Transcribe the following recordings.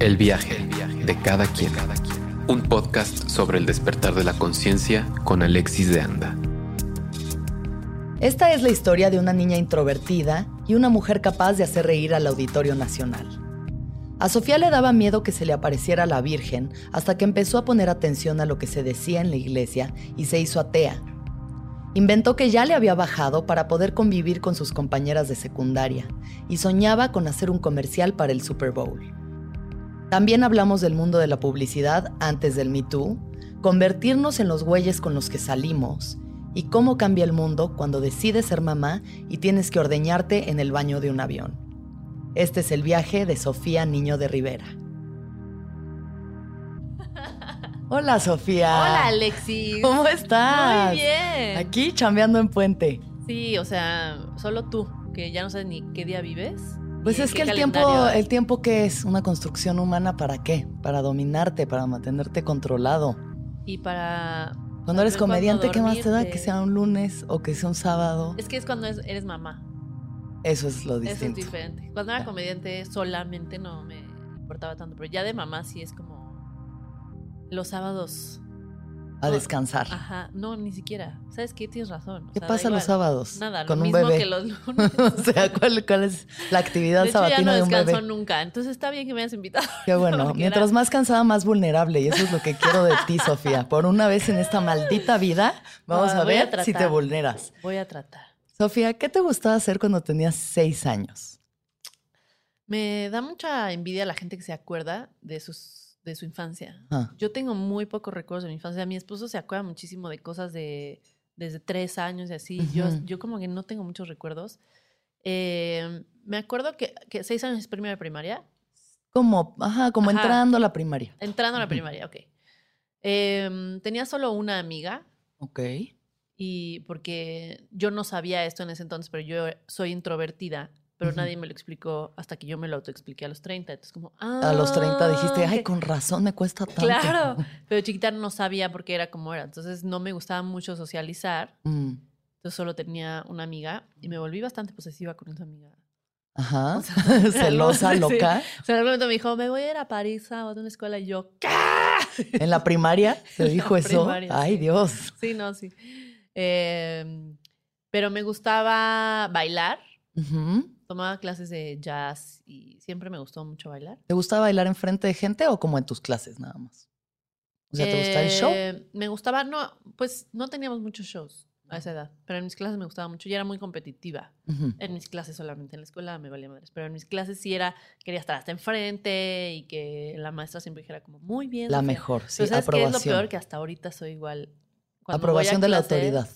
El viaje de cada quien. Un podcast sobre el despertar de la conciencia con Alexis de Anda. Esta es la historia de una niña introvertida y una mujer capaz de hacer reír al Auditorio Nacional. A Sofía le daba miedo que se le apareciera la Virgen hasta que empezó a poner atención a lo que se decía en la iglesia y se hizo atea. Inventó que ya le había bajado para poder convivir con sus compañeras de secundaria y soñaba con hacer un comercial para el Super Bowl. También hablamos del mundo de la publicidad antes del Me Too, convertirnos en los güeyes con los que salimos y cómo cambia el mundo cuando decides ser mamá y tienes que ordeñarte en el baño de un avión. Este es el viaje de Sofía Niño de Rivera. Hola Sofía. Hola Alexis. ¿Cómo estás? Muy bien. Aquí chambeando en puente. Sí, o sea, solo tú, que ya no sabes ni qué día vives. Pues es que el tiempo, el tiempo que es una construcción humana, ¿para qué? Para dominarte, para mantenerte controlado. Y para... Cuando eres comediante, ¿qué más te da? Que sea un lunes o que sea un sábado. Es que es cuando es- eres mamá. Eso es lo Eso es distinto. diferente. Cuando era comediante solamente no me importaba tanto, pero ya de mamá sí es como... Los sábados... A no, descansar. Ajá, no, ni siquiera. ¿Sabes qué? Tienes razón. o ¿Qué sea, pasa los sábados? Nada, con lo un mismo bebé. que los lunes. o sea, ¿cuál, cuál es la actividad de hecho, ya sabatina no de un bebé? nunca. Entonces está bien que me hayas invitado. Qué bueno. Mientras era- más cansada, más vulnerable. Y eso es lo que quiero de ti, Sofía. Por una vez en esta maldita vida, vamos No, a ver si te vulneras. Voy a tratar. Sofía, ¿qué te gustaba hacer cuando tenías seis años? Me da mucha envidia la gente que se acuerda de sus de su infancia. Ah, Yo tengo muy pocos recuerdos de mi infancia. Mi esposo se acuerda muchísimo de cosas de desde tres años y así. yo, yo como que no tengo muchos recuerdos. Eh, me acuerdo que, que seis años es primera de primaria. como, ajá, como Ajá. entrando a la primaria. Entrando a la primaria, ok. Em, tenía solo una amiga Ok. y porque yo no sabía esto en ese entonces, pero yo soy introvertida, pero nadie me lo explicó hasta que yo me lo autoexpliqué a los 30. Entonces como, A los 30 dijiste, ah, ay, ok". con razón me cuesta tanto. Claro, pero chiquita no sabía por qué era como era. Entonces no me gustaba mucho socializar. Mm, Entonces solo tenía una amiga y me volví bastante posesiva con esa amiga. Ajá. O sea, Celosa, loca. O sea, en algún momento me dijo, me voy a ir a París a una escuela y yo, ¿qué? En la primaria la dijo eso. primaria, Ay, sí. Dios. Sí, no, sí. Eh, pero me gustaba bailar. Ujú. Tomaba clases de jazz y siempre me gustó mucho bailar. ¿Te gustaba bailar enfrente de gente o como en tus clases nada más? O sea, ¿te gustaba el show? Eh, Me gustaba, no, pues no teníamos muchos shows a esa edad, pero en mis clases me gustaba mucho y era muy competitiva. En mis clases solamente, en la escuela me valía madres, pero en mis clases sí era, quería estar hasta enfrente y que la maestra siempre dijera como, muy bien. La Sofía". mejor, sí, Pero ¿sabes qué es lo aprobación. peor? Que hasta ahorita soy igual. Cuando Aprobación de la autoridad.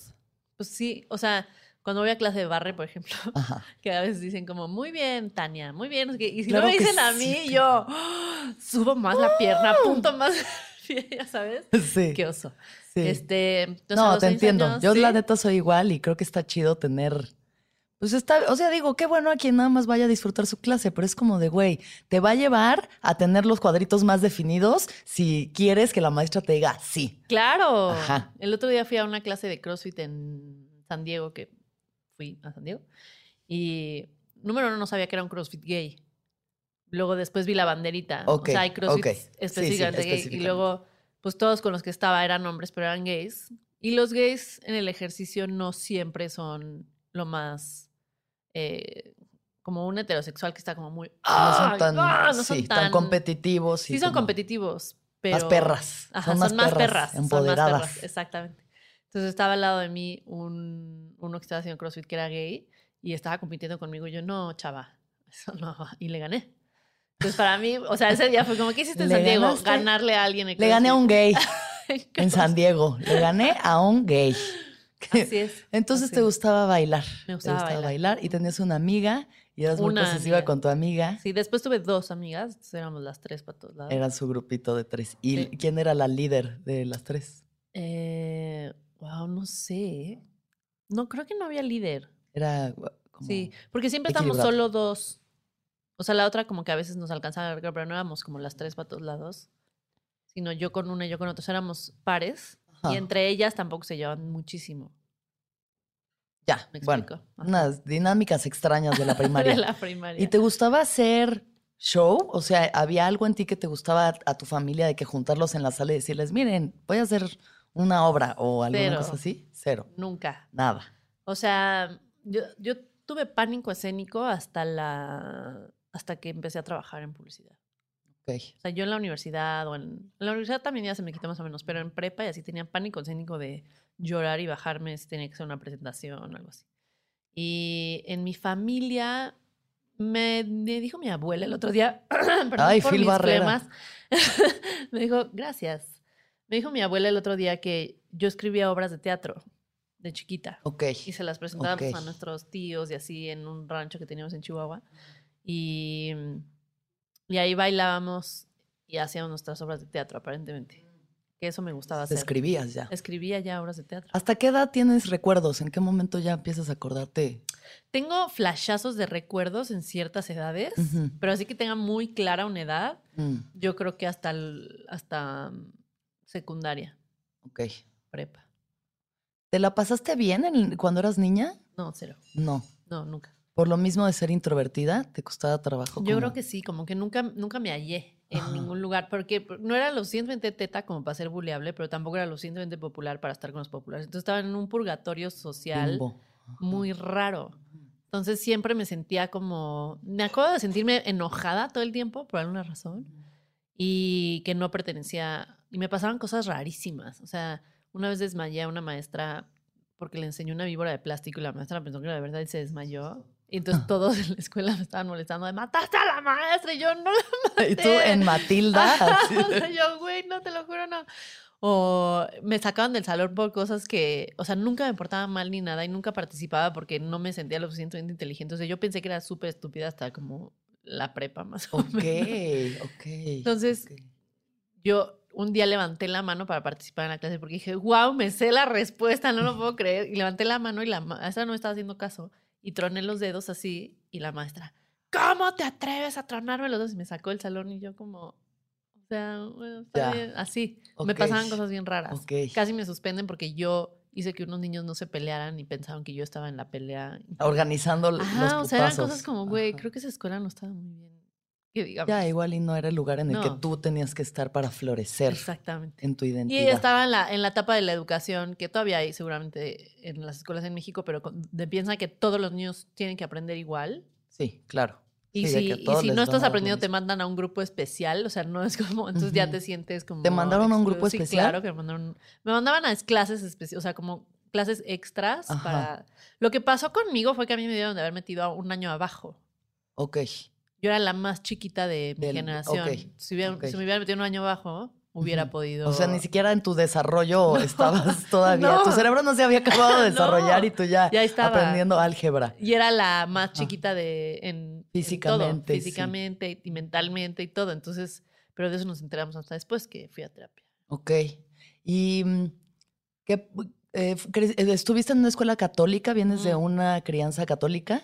Pues sí, o sea, cuando voy a clase de barre, por ejemplo, Ajá. que a veces dicen como, muy bien, Tania, muy bien. Y si Claro no me dicen a mí, yo ¡ah! subo más la pierna, apunto más, ya sabes. Sí. Qué oso. sí. Este, entonces, no, te entiendo. años, Yo la sí. neta soy igual y creo que está chido tener. Pues está, o sea, digo, qué bueno a quien nada más vaya a disfrutar su clase, pero es como de, güey, te va a llevar a tener los cuadritos más definidos si quieres que la maestra te diga sí. Claro. Ajá. El otro día fui a una clase de CrossFit en San Diego, que fui a San Diego. Y número uno no sabía que era un CrossFit gay. Luego después vi la banderita. Ok, o sea, hay CrossFit ok. Sí, sí, específicamente gay. Y luego, pues todos con los que estaba eran hombres, pero eran gays. Y los gays en el ejercicio no siempre son lo más. eh, como un heterosexual que está como muy. No "Ay, son tan, ah", no son sí, tan competitivos. y Sí, son competitivos, pero. Más perras. Ajá, son más perras, son más empoderadas. perras, exactamente. Entonces estaba al lado de mí un, uno que estaba haciendo CrossFit que era gay y estaba compitiendo conmigo. Y yo, no, chava, eso no. va". Y le gané. Entonces para mí, o sea, ese día fue como, ¿qué hiciste en ¿Le San Diego? ganaste? Ganarle a alguien en Le gané a un gay en San Diego. Le gané a un gay. Así es. Entonces así te gustaba bailar. Me gustaba te gustaba bailar. bailar. Y tenías una amiga y eras muy Una posesiva amiga. con tu amiga. Sí, después tuve dos amigas, éramos las tres para todos lados. Era su grupito de tres. ¿Y Sí. quién era la líder de las tres? Eh, wow, no sé. No, creo que no había líder. Era como... Sí, porque siempre estábamos solo dos. O sea, la otra como que a veces nos alcanzaba a pero no éramos como las tres para todos lados. Sino yo con una y yo con otra. O sea, éramos pares. Ajá. Y entre ellas tampoco se llevaban muchísimo. Ya, ¿Me bueno. explico? Ajá. Unas dinámicas extrañas de la primaria. De la primaria. ¿Y te gustaba hacer show? O sea, ¿había algo en ti que te gustaba a tu familia de que juntarlos en la sala y decirles, miren, voy a hacer una obra o alguna Cero. cosa así? Cero. Nunca. Nada. O sea, yo, yo tuve pánico escénico hasta la hasta que empecé a trabajar en publicidad. Ok. O sea, yo en la universidad o en, en la universidad también ya se me quitó más o menos, pero en prepa y así tenía pánico escénico de llorar y bajarme si tenía que hacer una presentación o algo así. Y en mi familia me, me dijo mi abuela el otro día, perdón Ay, por Phil mis Barrera. me dijo, gracias. Me dijo mi abuela el otro día que yo escribía obras de teatro de chiquita Ok. y se las presentábamos a nuestros tíos y así en un rancho que teníamos en Chihuahua. Y, y ahí bailábamos y hacíamos nuestras obras de teatro, aparentemente. Que eso me gustaba Te hacer. escribías ya. Escribía ya obras de teatro. ¿Hasta qué edad tienes recuerdos? ¿En qué momento ya empiezas a acordarte? Tengo flashazos de recuerdos en ciertas edades, pero así que tenga muy clara una edad, Mm, yo creo que hasta, hasta mm, secundaria, ok. prepa. ¿Te la pasaste bien en- cuando eras niña? No, cero. No. No, nunca. Por lo mismo de ser introvertida, ¿te costaba trabajo? Yo creo como- que sí, como que nunca, nunca me hallé en Ajá. ningún lugar, porque no era lo suficientemente teta como para ser buleable, pero tampoco era lo suficientemente popular para estar con los populares. Entonces estaba en un purgatorio social muy raro. Entonces siempre me sentía como, me acuerdo de sentirme enojada todo el tiempo por alguna razón y que no pertenecía, y me pasaban cosas rarísimas. O sea, una vez desmayé a una maestra porque le enseñó una víbora de plástico y la maestra pensó que era de verdad y se desmayó. Y entonces todos en la escuela me estaban molestando de mataste a la maestra y yo no la Y tú maté". en Matilda, así o sea, yo, güey, no te lo juro, no. O me sacaban del salón por cosas que, o sea, nunca me portaba mal ni nada y nunca participaba porque no me sentía lo suficientemente inteligente. O sea, yo pensé que era súper estúpida hasta como la prepa más o menos. ok. Entonces, ok. Yo un día levanté la mano para participar en la clase porque dije, wow, me sé la respuesta, no lo puedo creer. Y levanté la mano y la maestra no me estaba haciendo caso. Y troné los dedos así y la maestra, ¿cómo te atreves a tronarme los dedos? Y me sacó del salón y yo como, o sea, bueno, está bien, así. Me pasaban cosas bien raras. Casi me suspenden porque yo hice que unos niños no se pelearan y pensaban que yo estaba en la pelea. Organizando Ajá, los o sea, eran cosas como, güey, creo que esa escuela no estaba muy bien. Que digamos. Ya, igual y no era el lugar en el que No. tú tenías que estar para florecer Exactamente. en tu Y identidad. estaba en la, en la etapa de la educación, que todavía hay seguramente en las escuelas en México, pero con- de, piensa que todos los niños tienen que aprender igual. Sí, claro. Y Sí, si, que y si no estás aprendiendo, te mandan a un grupo especial. O sea, no es como, entonces ya Ujú. te sientes como. ¿Te mandaron a un grupo. Sí, especial? claro que me mandaron. Me mandaban a es- clases especiales, o sea, como clases extras Ajá. para. Lo que pasó conmigo fue que a mí me dieron de haber metido un año abajo. Ok. Yo era la más chiquita de mi Del- generación. ok, Si, hubiera- ok. si me hubieran metido un año abajo, hubiera podido. O sea, ni siquiera en tu desarrollo estabas todavía. no. Tu cerebro no se había acabado de desarrollar No, y tú ya, ya estaba. aprendiendo álgebra. Y era la más chiquita de en en todo, Físicamente, sí. físicamente y mentalmente y todo. Entonces, pero de eso nos enteramos hasta después que fui a terapia. Ok. ¿Y mm, qué, eh, eh, estuviste en una escuela católica? ¿Vienes de una crianza católica?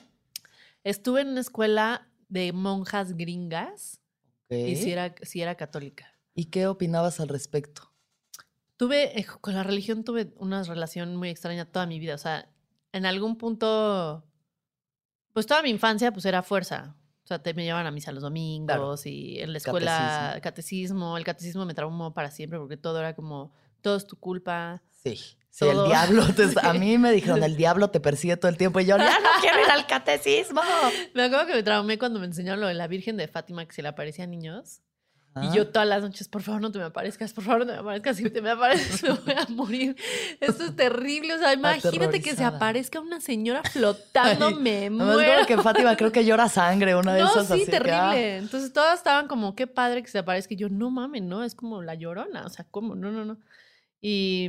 Estuve en una escuela de monjas gringas y sí era, sí era católica. ¿Y qué opinabas al respecto? Tuve, eh, con la religión tuve una relación muy extraña toda mi vida. O sea, en algún punto, pues toda mi infancia, pues era fuerza. O sea, te me llevaban a misa los domingos y en la escuela catecismo. El catecismo me traumó para siempre porque todo era como, todo es tu culpa. Sí. Sí, el diablo. te- a Sí. mí me dijeron, el diablo te persigue todo el tiempo. Y yo, ya no quiero ir al catecismo. Me acuerdo que me traumé cuando me enseñaron lo de la Virgen de Fátima que se le aparecía a niños. Ah, Y yo todas las noches, por favor, no te me aparezcas, por favor, no te me aparezcas. Si te me apareces, me voy a morir. Esto es terrible. O sea, imagínate que se aparezca una señora flotando, Ay, me muero. que Fátima creo que llora sangre, una de no, esas sí, así que, ah, terrible. Entonces todas estaban como, qué padre que se aparezca. Y yo, no mames, no, es como la llorona. O sea, ¿cómo? No, no, no. Y,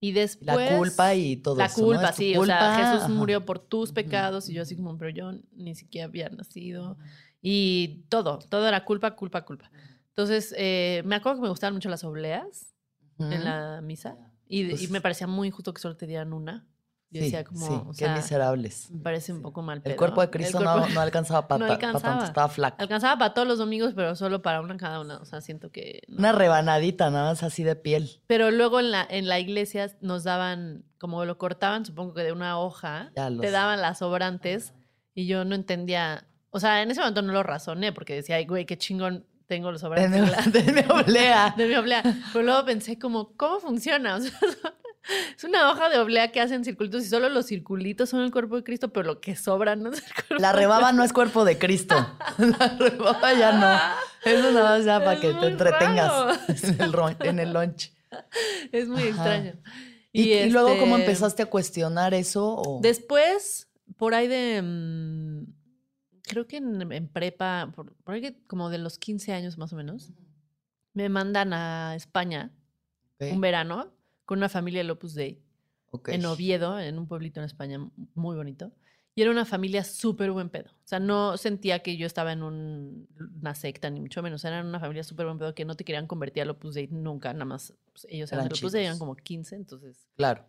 Y después... La culpa y todo La eso, ¿no? culpa, tu sí. O sea, culpa, Jesús murió por tus pecados y yo así como, pero yo ni siquiera había nacido. Y todo, todo era culpa, culpa, culpa. Entonces, eh, me acuerdo que me gustaban mucho las obleas Ujú. en la misa y, y Pues- me parecía muy injusto que solo te dieran una. Yo Sí, decía como, sí, o qué sea, miserables. me parece un poco mal El pedo. cuerpo de El Cristo cuerpo- no, no alcanzaba para, no alcanzaba. tanto, estaba flaco. Alcanzaba para todos los domingos, pero solo para una cada una. O sea, siento que... no. Una rebanadita nada más así de piel. Pero luego en la, en la iglesia nos daban, como lo cortaban, supongo que de una hoja, te daban las sobrantes y yo no entendía. O sea, en ese momento no lo razoné porque decía, ay, güey, qué chingón tengo los sobrantes De de mi oblea. de mi oblea. Pero luego pensé como, ¿cómo funciona? O sea, es una hoja de oblea que hacen circulitos y solo los circulitos son el cuerpo de Cristo, pero lo que sobra no es el cuerpo La rebaba no es cuerpo de Cristo. La rebaba ya no. Eso nada más ya para Es que te entretengas en el, en el lunch. Es muy Ajá. extraño. ¿Y, y luego cómo este, empezaste a cuestionar eso? o- Después, por ahí de. mm, creo que en, en prepa, por, por ahí que como de los 15 años más o menos, me mandan a España un verano con una familia de Opus Dei ok. en Oviedo, en un pueblito en España muy bonito. Y era una familia súper buen pedo. O sea, no sentía que yo estaba en un- una secta, ni mucho menos. Eran una familia súper buen pedo que no te querían convertir al Opus Dei nunca. Nada más pues, ellos eran Eran del Opus Dei, eran como 15, entonces Claro.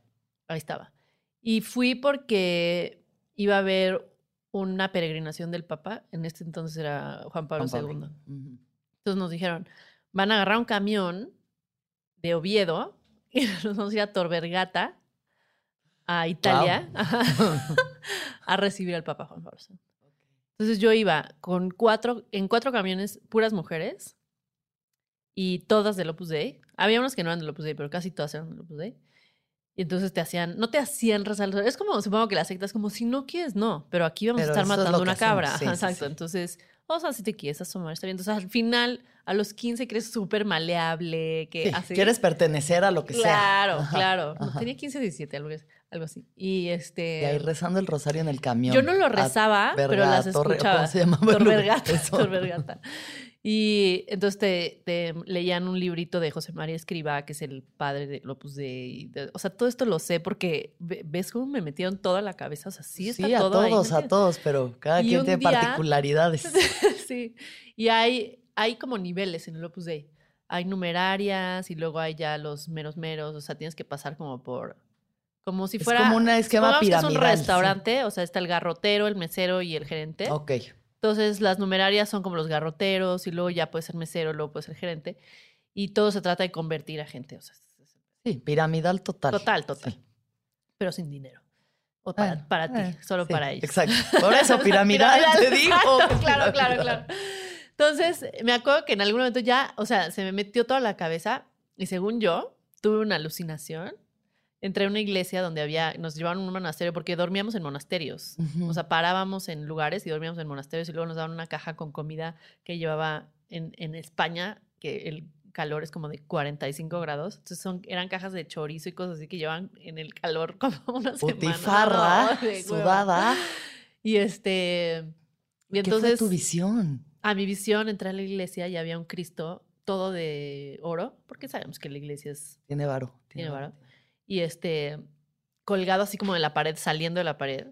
Ahí estaba. Y fui porque iba a haber una peregrinación del Papa. En este entonces era Juan Pablo Juan II. Entonces nos dijeron, van a agarrar un camión de Oviedo y nos vamos a ir a Torbergata, a Italia, a recibir al Papa Juan Pablo II. Entonces yo iba con cuatro, en cuatro camiones, puras mujeres y todas del Opus Dei. Había unas que no eran del Opus Dei, pero casi todas eran del Opus Dei. Y entonces te hacían, no te hacían rosario. Es como, supongo que la secta es como, si no quieres, no, pero aquí vamos Pero a estar es matando que una cabra. sí, Ajá, sí, Exacto. sí. Entonces, o sea, si te quieres asomar, está bien. Entonces, al final, a los 15 que eres súper maleable, que Sí, así. Quieres pertenecer a lo que sea. Claro, Ajá, claro. Ajá. tenía 15, 17, algo, algo así. Y este. Y ahí rezando el rosario en el camión. Yo no lo A rezaba, pero las Torre- escuchaba. ¿Cómo se llamaba? Torbergata. Torbergata. Y entonces te, te leían un librito de José María Escribá, que es el padre de Opus Dei. de- o sea, todo esto lo sé porque ve- ves cómo me metieron toda la cabeza. O sea, sí está Sí, a todo ahí todos, a todos, pero cada Y quien tiene día- particularidades. sí. Y hay, hay como niveles en el Opus Dei. Hay numerarias y luego hay ya los meros meros. O sea, tienes que pasar como por. Como si Es fuera. como un esquema piramidal. Es un sí. restaurante, o sea, está el garrotero, el mesero y el gerente. Ok. Entonces, las numerarias son como los garroteros y luego ya puede ser mesero, luego puede ser gerente. Y todo se trata de convertir a gente. O sea, es- es- Sí, piramidal total. total, total. Sí. Pero sin dinero. O para, para ti, eh, solo sí, para ellos. Exacto. Por eso, piramidal, te digo. Exacto, claro, claro, piramidal. claro. Entonces, me acuerdo que en algún momento ya, o sea, se me metió toda la cabeza y según yo, tuve una alucinación. Entré a una iglesia donde había, nos llevaron a un monasterio porque dormíamos en monasterios. O sea, parábamos en lugares y dormíamos en monasterios y luego nos daban una caja con comida que llevaba en, en España, que el calor es como de 45 grados. Entonces son, eran cajas de chorizo y cosas así que llevan en el calor como una semana. No, de hueva. sudada. Y este... Y ¿Qué fue entonces, tu visión? A mi visión, entré a la iglesia y había un Cristo todo de oro, porque sabemos que la iglesia es Tiene varo. Tiene varo. y este colgado así como de la pared, saliendo de la pared.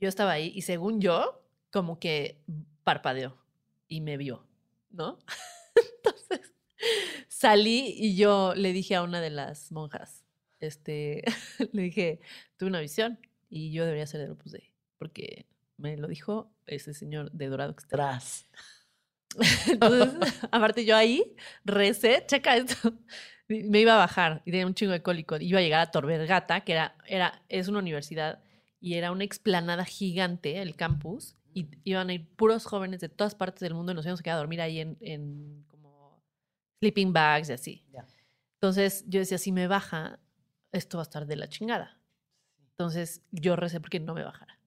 Yo estaba ahí y según yo, como que parpadeó y me vio, ¿no? Entonces salí y yo le dije a una de las monjas, este, le dije, tuve una visión y yo debería ser del Opus Dei, porque me lo dijo ese señor de Dorado que está Tras. entonces, aparte yo ahí recé, checa esto, me iba a bajar y tenía un chingo de cólico. Iba a llegar a Torbergata, que era, era, es una universidad y era una explanada gigante, el campus, y iban a ir puros jóvenes de todas partes del mundo y nos íbamos a quedar a dormir ahí en, en como sleeping bags y así. Entonces yo decía, si me baja, esto va a estar de la chingada. Entonces yo recé porque no me bajara.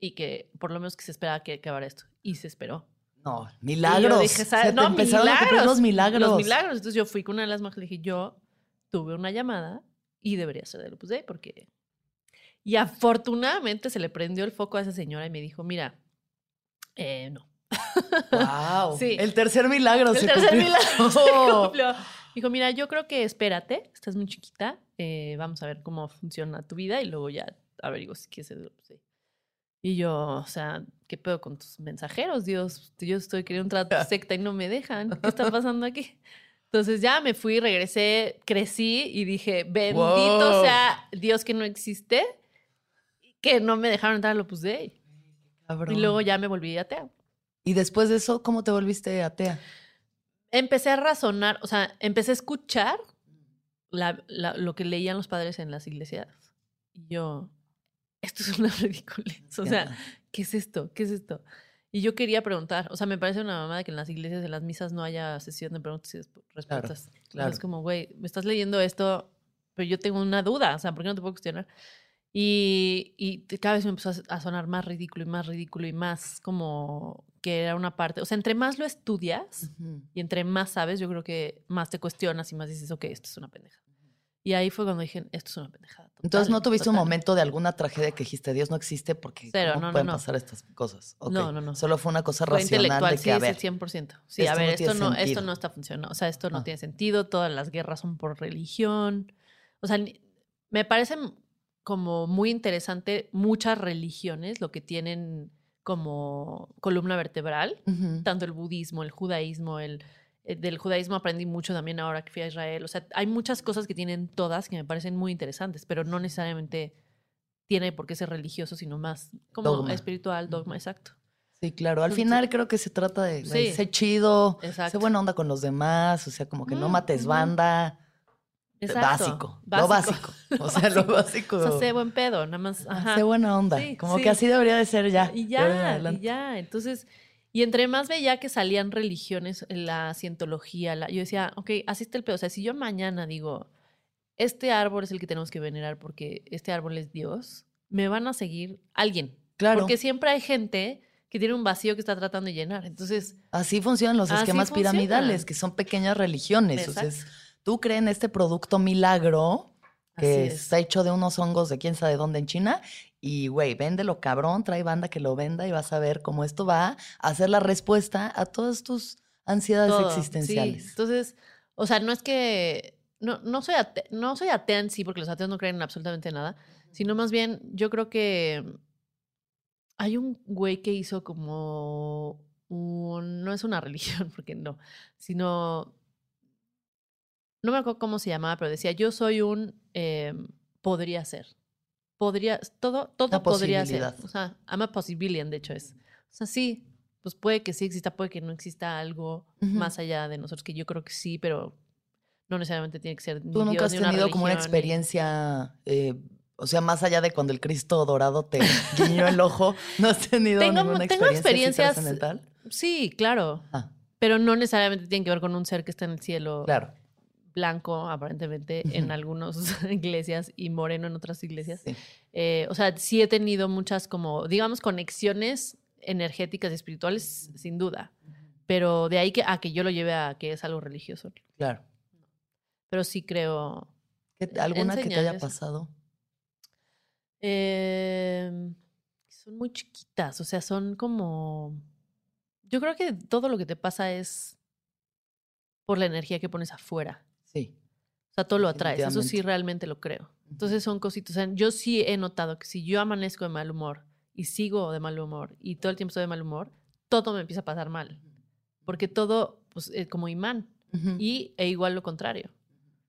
Y que por lo menos que se esperaba que acabara esto. Y se esperó. No, Y yo milagros. dije, ¿sabes? Se te no, empezaron a cumplir los milagros. Los milagros. Entonces yo fui con una de las monjas y le dije, yo tuve una llamada y debería ser del Opus Dei porque... Y afortunadamente se le prendió el foco a esa señora y me dijo, mira, eh, no. Wow. Sí. El tercer milagro El se tercer cumplió. milagro se cumplió. Dijo, mira, yo creo que espérate, estás muy chiquita, eh, vamos a ver cómo funciona tu vida y luego ya averiguo si quieres ser sí. Y yo, o sea, ¿qué pedo con tus mensajeros? Dios, yo estoy queriendo entrar a tu secta y no me dejan. ¿Qué está pasando aquí? Entonces ya me fui, regresé, crecí y dije, bendito Wow. sea Dios que no existe, que no me dejaron entrar al Opus Dei. Cabrón. Y luego ya me volví atea. Y después de eso, ¿cómo te volviste atea? Empecé a razonar, o sea, empecé a escuchar la- la- lo que leían los padres en las iglesias. Y yo, esto es una ridiculez. O sea, ¿qué es esto? ¿Qué es esto? Y yo quería preguntar, o sea, me parece una mamada que en las iglesias, en las misas, no haya sesión de preguntas y respuestas. claro. Es como, güey, me estás leyendo esto, pero yo tengo una duda, o sea, ¿por qué no te puedo cuestionar? Y, y cada vez me empezó a, sonar más ridículo y más ridículo y más como que era una parte, o sea, entre más lo estudias y entre más sabes, yo creo que más te cuestionas y más dices, ok, esto es una pendeja. Y ahí fue cuando dije, esto es una pendejada. Entonces, ¿no total, tuviste un total". momento de alguna tragedia que dijiste, Dios no existe porque Cero, ¿cómo no, pueden no. pasar estas cosas? No, no, no. Solo fue una cosa Fue racional intelectual, de sí, que, a es ver, el 100%. Sí, esto a ver, no esto, no, esto no está funcionando. O sea, esto no Ah. tiene sentido. Todas las guerras son por religión. O sea, me parece m- como muy interesante muchas religiones, lo que tienen como columna vertebral, tanto el budismo, el judaísmo, el, del judaísmo aprendí mucho también ahora que fui a Israel. O sea, hay muchas cosas que tienen todas que me parecen muy interesantes, pero no necesariamente tiene por qué ser religioso, sino más como Dogma. espiritual, dogma, exacto. Sí, claro. Al Entonces- final creo que se trata de Sí. sé chido, Exacto. buena onda con los demás, o sea, como que no Mm, mates banda. Exacto. Básico, Lo básico. O sea, lo básico. O sea, sé buen pedo, nada más. Ajá. Sé buena onda. Sí, como sí. que así debería de ser ya. Y ya, y ya. Entonces, y entre más veía que salían religiones, la cientología, la, yo decía, ok, así está el pedo. O sea, si yo mañana digo, este árbol es el que tenemos que venerar porque este árbol es Dios, me van a seguir alguien. Claro. Porque siempre hay gente que tiene un vacío que está tratando de llenar. Entonces, Así funcionan los Así esquemas funcionan. piramidales, que son pequeñas religiones. O sea, es- Exacto. tú crees en este producto milagro que es. está hecho de unos hongos de quién sabe dónde en China. Y, güey, véndelo cabrón, trae banda que lo venda y vas a ver cómo esto va a ser la respuesta a todas tus ansiedades todo, existenciales. sí. Entonces, o sea, no es que. No, no, soy atea, no soy atea en sí, porque los ateos no creen en absolutamente nada, sino más bien, yo creo que hay un güey que hizo como un. No es una religión, porque no, sino. No me acuerdo cómo se llamaba, pero decía: Yo soy un. eh, podría ser. Podría. Todo, todo Una podría ser. O sea, I'm a possibilian, de hecho es. O sea, sí, pues puede que sí exista, puede que no exista algo más allá de nosotros, que yo creo que sí, pero no necesariamente tiene que ser. ni Tú nunca Dios, has ni tenido como una experiencia, eh, o sea, más allá de cuando el Cristo dorado te guiñó el ojo, ¿no has tenido Tengo- ninguna tengo experiencia así experiencias-? Sí, claro. Ah, Pero no necesariamente tiene que ver con un ser que está en el cielo claro. Blanco, aparentemente, en algunas iglesias y moreno en otras iglesias. Sí. Eh, o sea, sí he tenido muchas como, digamos, conexiones energéticas y espirituales, sin duda. Pero de ahí que, a que yo lo lleve a que es algo religioso. Claro. Pero sí creo. ¿Qué- ¿Alguna que te haya pasado? Eh, son muy chiquitas, o sea, son como... Yo creo que todo lo que te pasa es por la energía que pones afuera. Sí. O sea, todo lo atraes. Eso sí realmente lo creo. Entonces son cositas. O sea, yo sí he notado que si yo amanezco de mal humor y sigo de mal humor y todo el tiempo estoy de mal humor, todo me empieza a pasar mal. Porque todo, pues, es como imán. Y e igual lo contrario.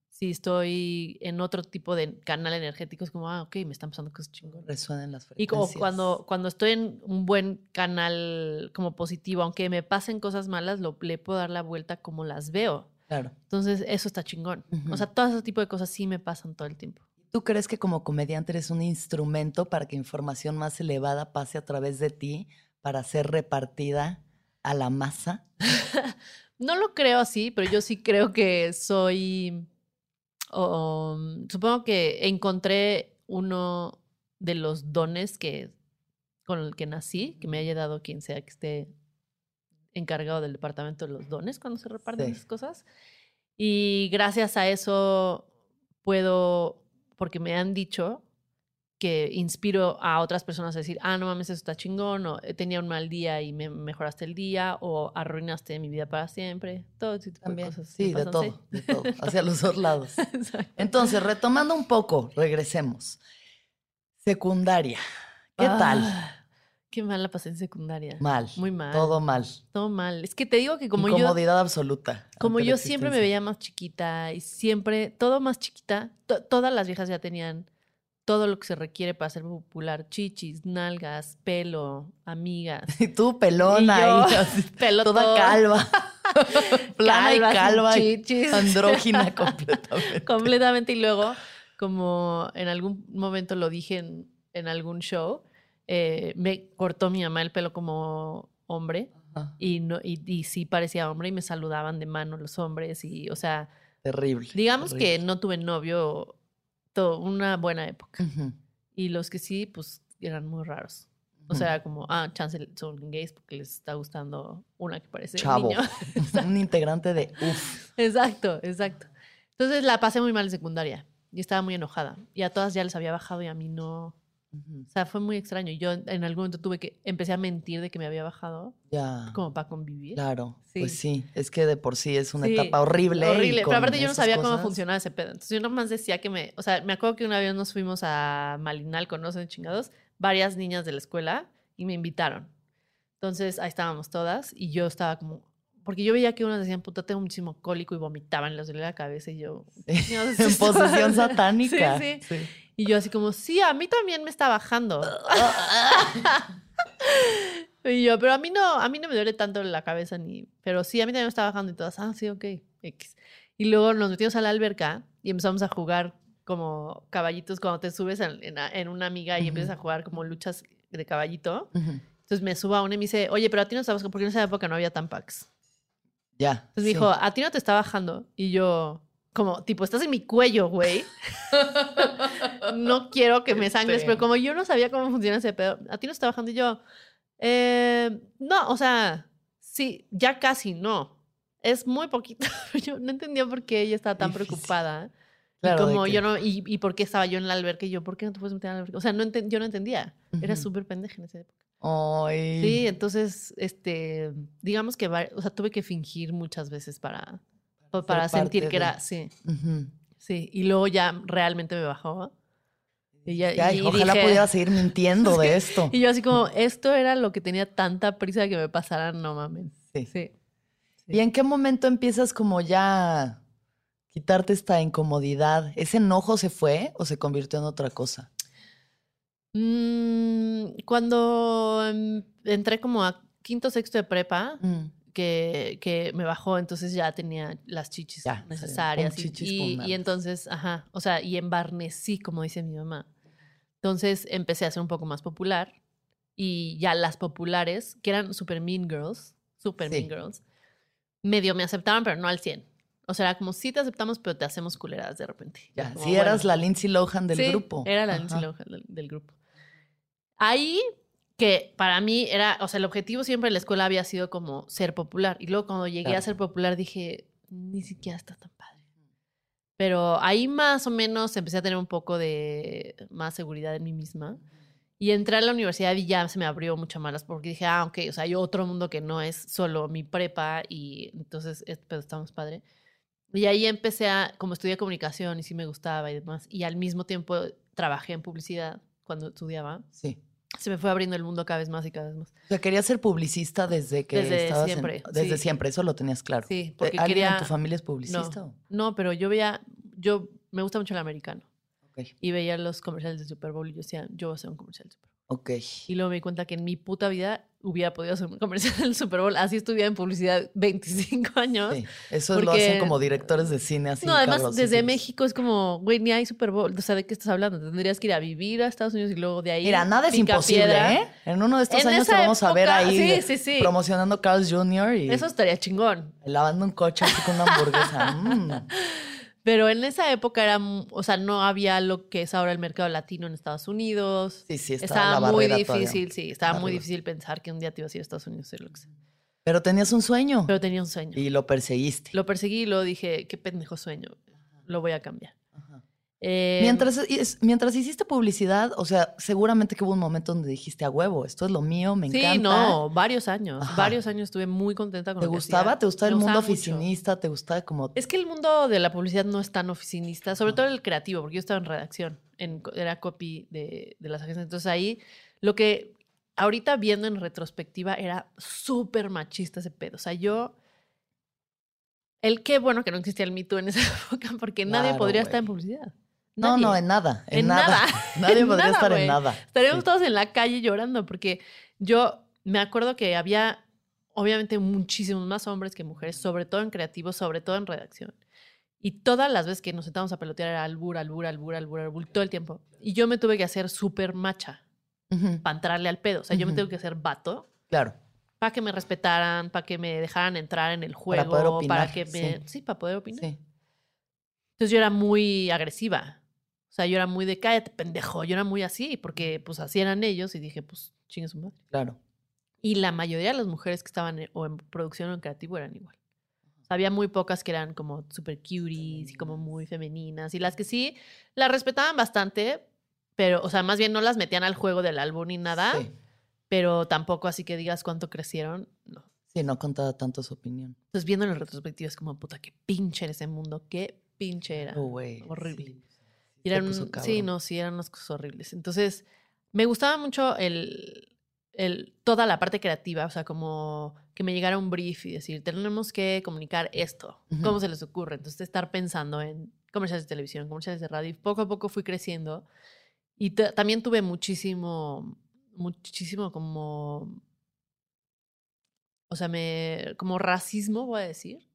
Si estoy en otro tipo de canal energético, es como, ah, ok, me están pasando cosas chingonas. Resuenan las Y como frecuencias. cuando, cuando estoy en un buen canal como positivo, aunque me pasen cosas malas, lo, le puedo dar la vuelta como las veo. Claro. Entonces, eso está chingón. O sea, todo ese tipo de cosas sí me pasan todo el tiempo. ¿Tú crees que como comediante eres un instrumento para que información más elevada pase a través de ti para ser repartida a la masa? No lo creo así, pero yo sí creo que soy. supongo que encontré uno de los dones que con el que nací, que me haya dado quien sea que esté encargado del departamento de los dones cuando se reparten Sí. esas cosas. Y gracias a eso puedo, porque me han dicho que inspiro a otras personas a decir, ah, no mames, eso está chingón, o "Eh, tenía un mal día y me mejoraste el día, o arruinaste mi vida para siempre. Todo ese tipo También. de cosas. Sí, de todo, de todo. Hacia los dos lados. Exacto. Entonces, retomando un poco, regresemos. Secundaria. ¿Qué tal? Qué mal la pasé en secundaria. Mal. Muy mal. Todo mal. Todo mal. Es que te digo que como yo, Incomodidad absoluta. como yo siempre me veía más chiquita y siempre, todo más chiquita, to- todas las viejas ya tenían todo lo que se requiere para ser popular. Chichis, nalgas, pelo, amigas. Y tú, pelona, Y yo, pelo toda todo. calva. Plana y Calva, y chichis. Andrógina completamente. completamente. Y luego, como en algún momento lo dije en, en algún show, eh, me cortó mi mamá el pelo como hombre Ajá, y, no, y, y sí parecía hombre y me saludaban de mano los hombres. Y, o sea, Terrible. digamos que no tuve novio to- una buena época. Y los que sí, pues eran muy raros. O sea, como, ah, chance son gays porque les está gustando una que parece Chavo. niño. Un integrante de UF. Exacto, exacto. Entonces la pasé muy mal en secundaria y estaba muy enojada. Y a todas ya les había bajado y a mí no. O sea, fue muy extraño. Yo en algún momento tuve que, empecé a mentir de que me había bajado Ya. como para convivir. Claro. Pues Sí. sí, es que de por sí es una Sí, etapa horrible. Horrible. con Pero aparte yo no sabía cómo cosas- funcionaba ese pedo. Entonces yo nomás decía que me... O sea, me acuerdo que una vez nos fuimos a Malinalco, no sé, chingados, varias niñas de la escuela y me invitaron. Entonces ahí estábamos todas y yo estaba como... Porque yo veía que unas decían, puta, tengo muchísimo cólico y vomitaban, les dolía la cabeza y yo... "Chingados, En esto". posesión satánica. Sí, sí. Y yo así como, sí, a mí también me está bajando. y yo, pero a mí no, a mí no me duele tanto la cabeza ni, pero sí, a mí también me está bajando y todas, ah, sí, ok, X. Y luego nos metimos a la alberca y empezamos a jugar como caballitos cuando te subes en, en, en una amiga y empiezas a jugar como luchas de caballito. Ujú, Entonces me subo a una y me dice, oye, pero a ti no bajando, porque en esa época no había Tampax. Ya. Entonces me sí. dijo, a ti no te está bajando. Y yo, como, tipo, estás en mi cuello, güey. no quiero que me sangres, Sí. pero como yo no sabía cómo funciona ese pedo, a ti no está bajando. Y yo, eh, no, o sea, sí, ya casi no. Es muy poquito. yo no entendía por qué ella estaba tan Difícil. preocupada. Claro, y como que- yo no, y, y por qué estaba yo en la alberca y yo, ¿por qué no te puedes meter en la alberca? O sea, no enten- yo no entendía. Era súper pendeja en esa época. Ay. Sí, entonces, este, digamos que, o sea, tuve que fingir muchas veces para, pa- para ser sentir que era, sí, sí. Y luego ya realmente me bajó. Y, ya, Ya, y ojalá dije- pudiera seguir mintiendo de esto. Y yo así como, esto era lo que tenía tanta prisa de que me pasara, no mames. Sí. Sí. ¿Y en qué momento empiezas como ya quitarte esta incomodidad? ¿Ese enojo se fue o se convirtió en otra cosa? Mm, cuando em, entré como a quinto, sexto de prepa, Mm, que, que me bajó, entonces ya tenía las chichis Ya, necesarias. y- chichis, y, y entonces, ajá, o sea, y embarnecí, como dice mi mamá. Entonces empecé a ser un poco más popular y ya las populares, que eran super mean girls, super Sí. mean girls, medio me aceptaban, pero no al 100. O sea, era como, sí te aceptamos, pero te hacemos culeradas de repente. Ya, Como, sí, eras bueno. la Lindsay Lohan del Sí, grupo. Era la Ajá. Lindsay Lohan del, del grupo. Ahí, que para mí era, o sea, el objetivo siempre en la escuela había sido como ser popular. Y luego cuando llegué Claro. a ser popular dije, ni siquiera está tan padre. Pero ahí más o menos empecé a tener un poco de más seguridad en mí misma. Y entré a la universidad y ya se me abrió mucho más las porque dije, ah, ok, o sea, hay otro mundo que no es solo mi prepa y entonces, es- pero estamos padre. Y ahí empecé a, como estudié comunicación y sí me gustaba y demás, y al mismo tiempo trabajé en publicidad cuando estudiaba, Sí. Se me fue abriendo el mundo cada vez más y cada vez más. O sea, querías ser publicista desde que Desde estabas en- siempre, desde sí. siempre, eso lo tenías claro. Sí, porque ¿Alguien quería... en tu familia es publicista? o? No, pero yo veía, yo me gusta mucho el americano Ok. y veía los comerciales de Super Bowl y yo decía, yo voy a hacer un comercial de Super Bowl. Ok. Y luego me di cuenta que en mi puta vida hubiera podido hacer un comercial del Super Bowl. Así estudié en publicidad 25 años. Sí, Eso lo hacen como directores de cine así. no, además desde. México es como, güey, ni hay Super Bowl. O sea, ¿de qué estás hablando? Tendrías que ir a vivir a Estados Unidos y luego de ahí. Mira, nada es imposible, piedra. ¿eh? En uno de estos En años te vamos a ver ahí sí, sí, promocionando Carl's Jr. y Eso estaría chingón. lavando un coche así con una hamburguesa. Mm. Pero en esa época era, mu- o sea, no había lo que es ahora el mercado latino en Estados Unidos. Sí, sí, estaba, estaba la muy todavía. difícil, sí, estaba muy difícil pensar que un día te ibas a ir a Estados Unidos a hacer lo que sea. Pero tenías un sueño Pero tenía un sueño. y lo perseguiste. Lo perseguí y luego dije, qué pendejo sueño, lo voy a cambiar. Eh, Mientras, es- mientras hiciste publicidad, o sea, seguramente que hubo un momento donde dijiste a huevo, esto es lo mío, me sí, encanta. no, varios años. Ajá. Varios años estuve muy contenta con ¿Te lo gustaba? ¿Te gustaba el mundo mucho. oficinista? ¿Te gustaba como Es que el mundo de la publicidad no es tan oficinista, sobre todo el creativo, porque yo estaba en redacción, en, era copy de, de las agencias. Entonces ahí lo que ahorita viendo en retrospectiva era súper machista ese pedo. O sea, yo... El qué bueno que no existía el Me Too en esa época, porque nadie podría estar en publicidad. No, Nadie. no, en nada, en, En nada. nada, Nadie en podría nada, estar en nada. Estaríamos Sí. todos en la calle llorando porque yo me acuerdo que había obviamente muchísimos más hombres que mujeres, sobre todo en creativos, sobre todo en redacción. Y todas las veces que nos sentábamos a pelotear era albur, albur, albur, albur, albur, todo el tiempo. Y yo me tuve que hacer súper macha para entrarle al pedo. O sea, yo me tuve que hacer vato Claro. para que me respetaran, para que me dejaran entrar en el Para juego, poder para, opinar, que me... sí. Sí, para poder opinar. Sí. Entonces yo era muy agresiva. O sea, yo era muy de cállate, pendejo. Yo era muy así, porque pues así eran ellos y dije, pues chingue su madre. Claro. Y la mayoría de las mujeres que estaban en- o en producción o en creativo eran igual. O sea, había muy pocas que eran como super cuties y como muy femeninas. Y las que sí, las respetaban bastante, pero, o sea, más bien no las metían al juego del álbum ni nada, Sí. pero tampoco así que digas cuánto crecieron, no. Sí, no contaba tanto su opinión. Entonces, viendo en retrospectiva, es como, puta, qué pinche era ese mundo, qué pinche era. Oh, güey. horrible. sí, Y eran, sí, no, sí, eran unas cosas horribles. Entonces, me gustaba mucho el, el, toda la parte creativa, o sea, como que me llegara un brief y decir, tenemos que comunicar esto. Ujú. ¿Cómo se les ocurre? Entonces, estar pensando en comerciales de televisión, comerciales de radio, y poco a poco fui creciendo. Y ta- también tuve muchísimo, muchísimo como, o sea, me, como racismo, voy a decir,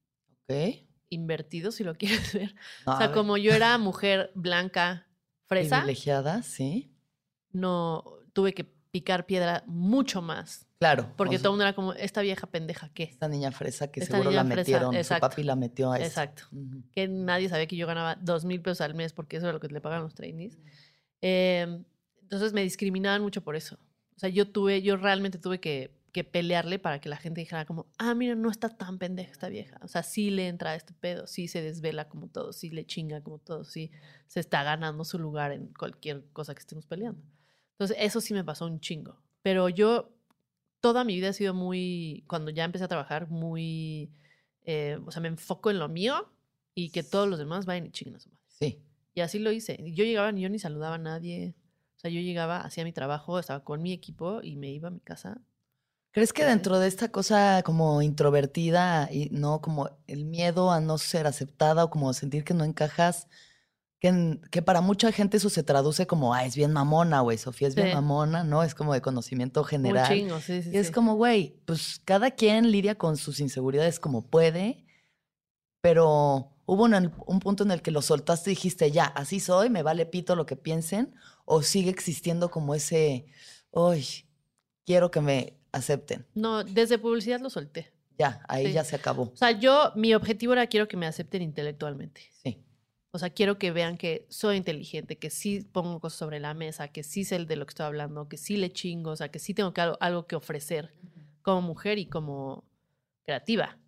Ok. Invertido, si lo quieres ver. O sea, ver, como yo era mujer blanca, fresa, Privilegiada, sí. no tuve que picar piedra mucho más. Claro. Porque o sea, todo el mundo era como, esta vieja pendeja, ¿qué? Esta niña fresa que Esta seguro la fresa, metieron, exacto. su papi la metió a eso. Exacto. Que nadie sabía que yo ganaba dos mil pesos al mes porque eso era lo que le pagaban los trainees. Eh, entonces me discriminaban mucho por eso. O sea, yo tuve, yo realmente tuve que, que pelearle para que la gente dijera como, ah, mira, no está tan pendeja esta vieja. O sea, sí le entra a este pedo, sí se desvela como todo, sí le chinga como todo, sí se está ganando su lugar en cualquier cosa que estemos peleando. Entonces, eso sí me pasó un chingo. Pero yo, toda mi vida he sido muy, cuando ya empecé a trabajar, muy, eh, o sea, me enfoco en lo mío y que todos los demás vayan y chinguen a su madre. Sí. Y así lo hice. Yo llegaba yo ni saludaba a nadie. O sea, yo llegaba, hacía mi trabajo, estaba con mi equipo y me iba a mi casa. ¿Crees que dentro de esta cosa como introvertida y no como el miedo a no ser aceptada o como sentir que no encajas, que, en- que para mucha gente eso se traduce como, ah, es bien mamona, güey, Sofía es bien mamona, ¿no? Es como de conocimiento general. Un chingo, sí, sí. Y es como, güey, pues cada quien lidia con sus inseguridades como puede, pero hubo un, un punto en el que lo soltaste y dijiste, ya, así soy, me vale pito lo que piensen, o sigue existiendo como ese, uy, quiero que me acepten. No, desde publicidad lo solté. Ya, ahí Sí. ya se acabó. O sea, yo, mi objetivo era quiero que me acepten intelectualmente. Sí. O sea, quiero que vean que soy inteligente, que sí pongo cosas sobre la mesa, que sí sé de lo que estoy hablando, que sí le chingo, o sea, que sí tengo que algo, algo que ofrecer como mujer y como creativa.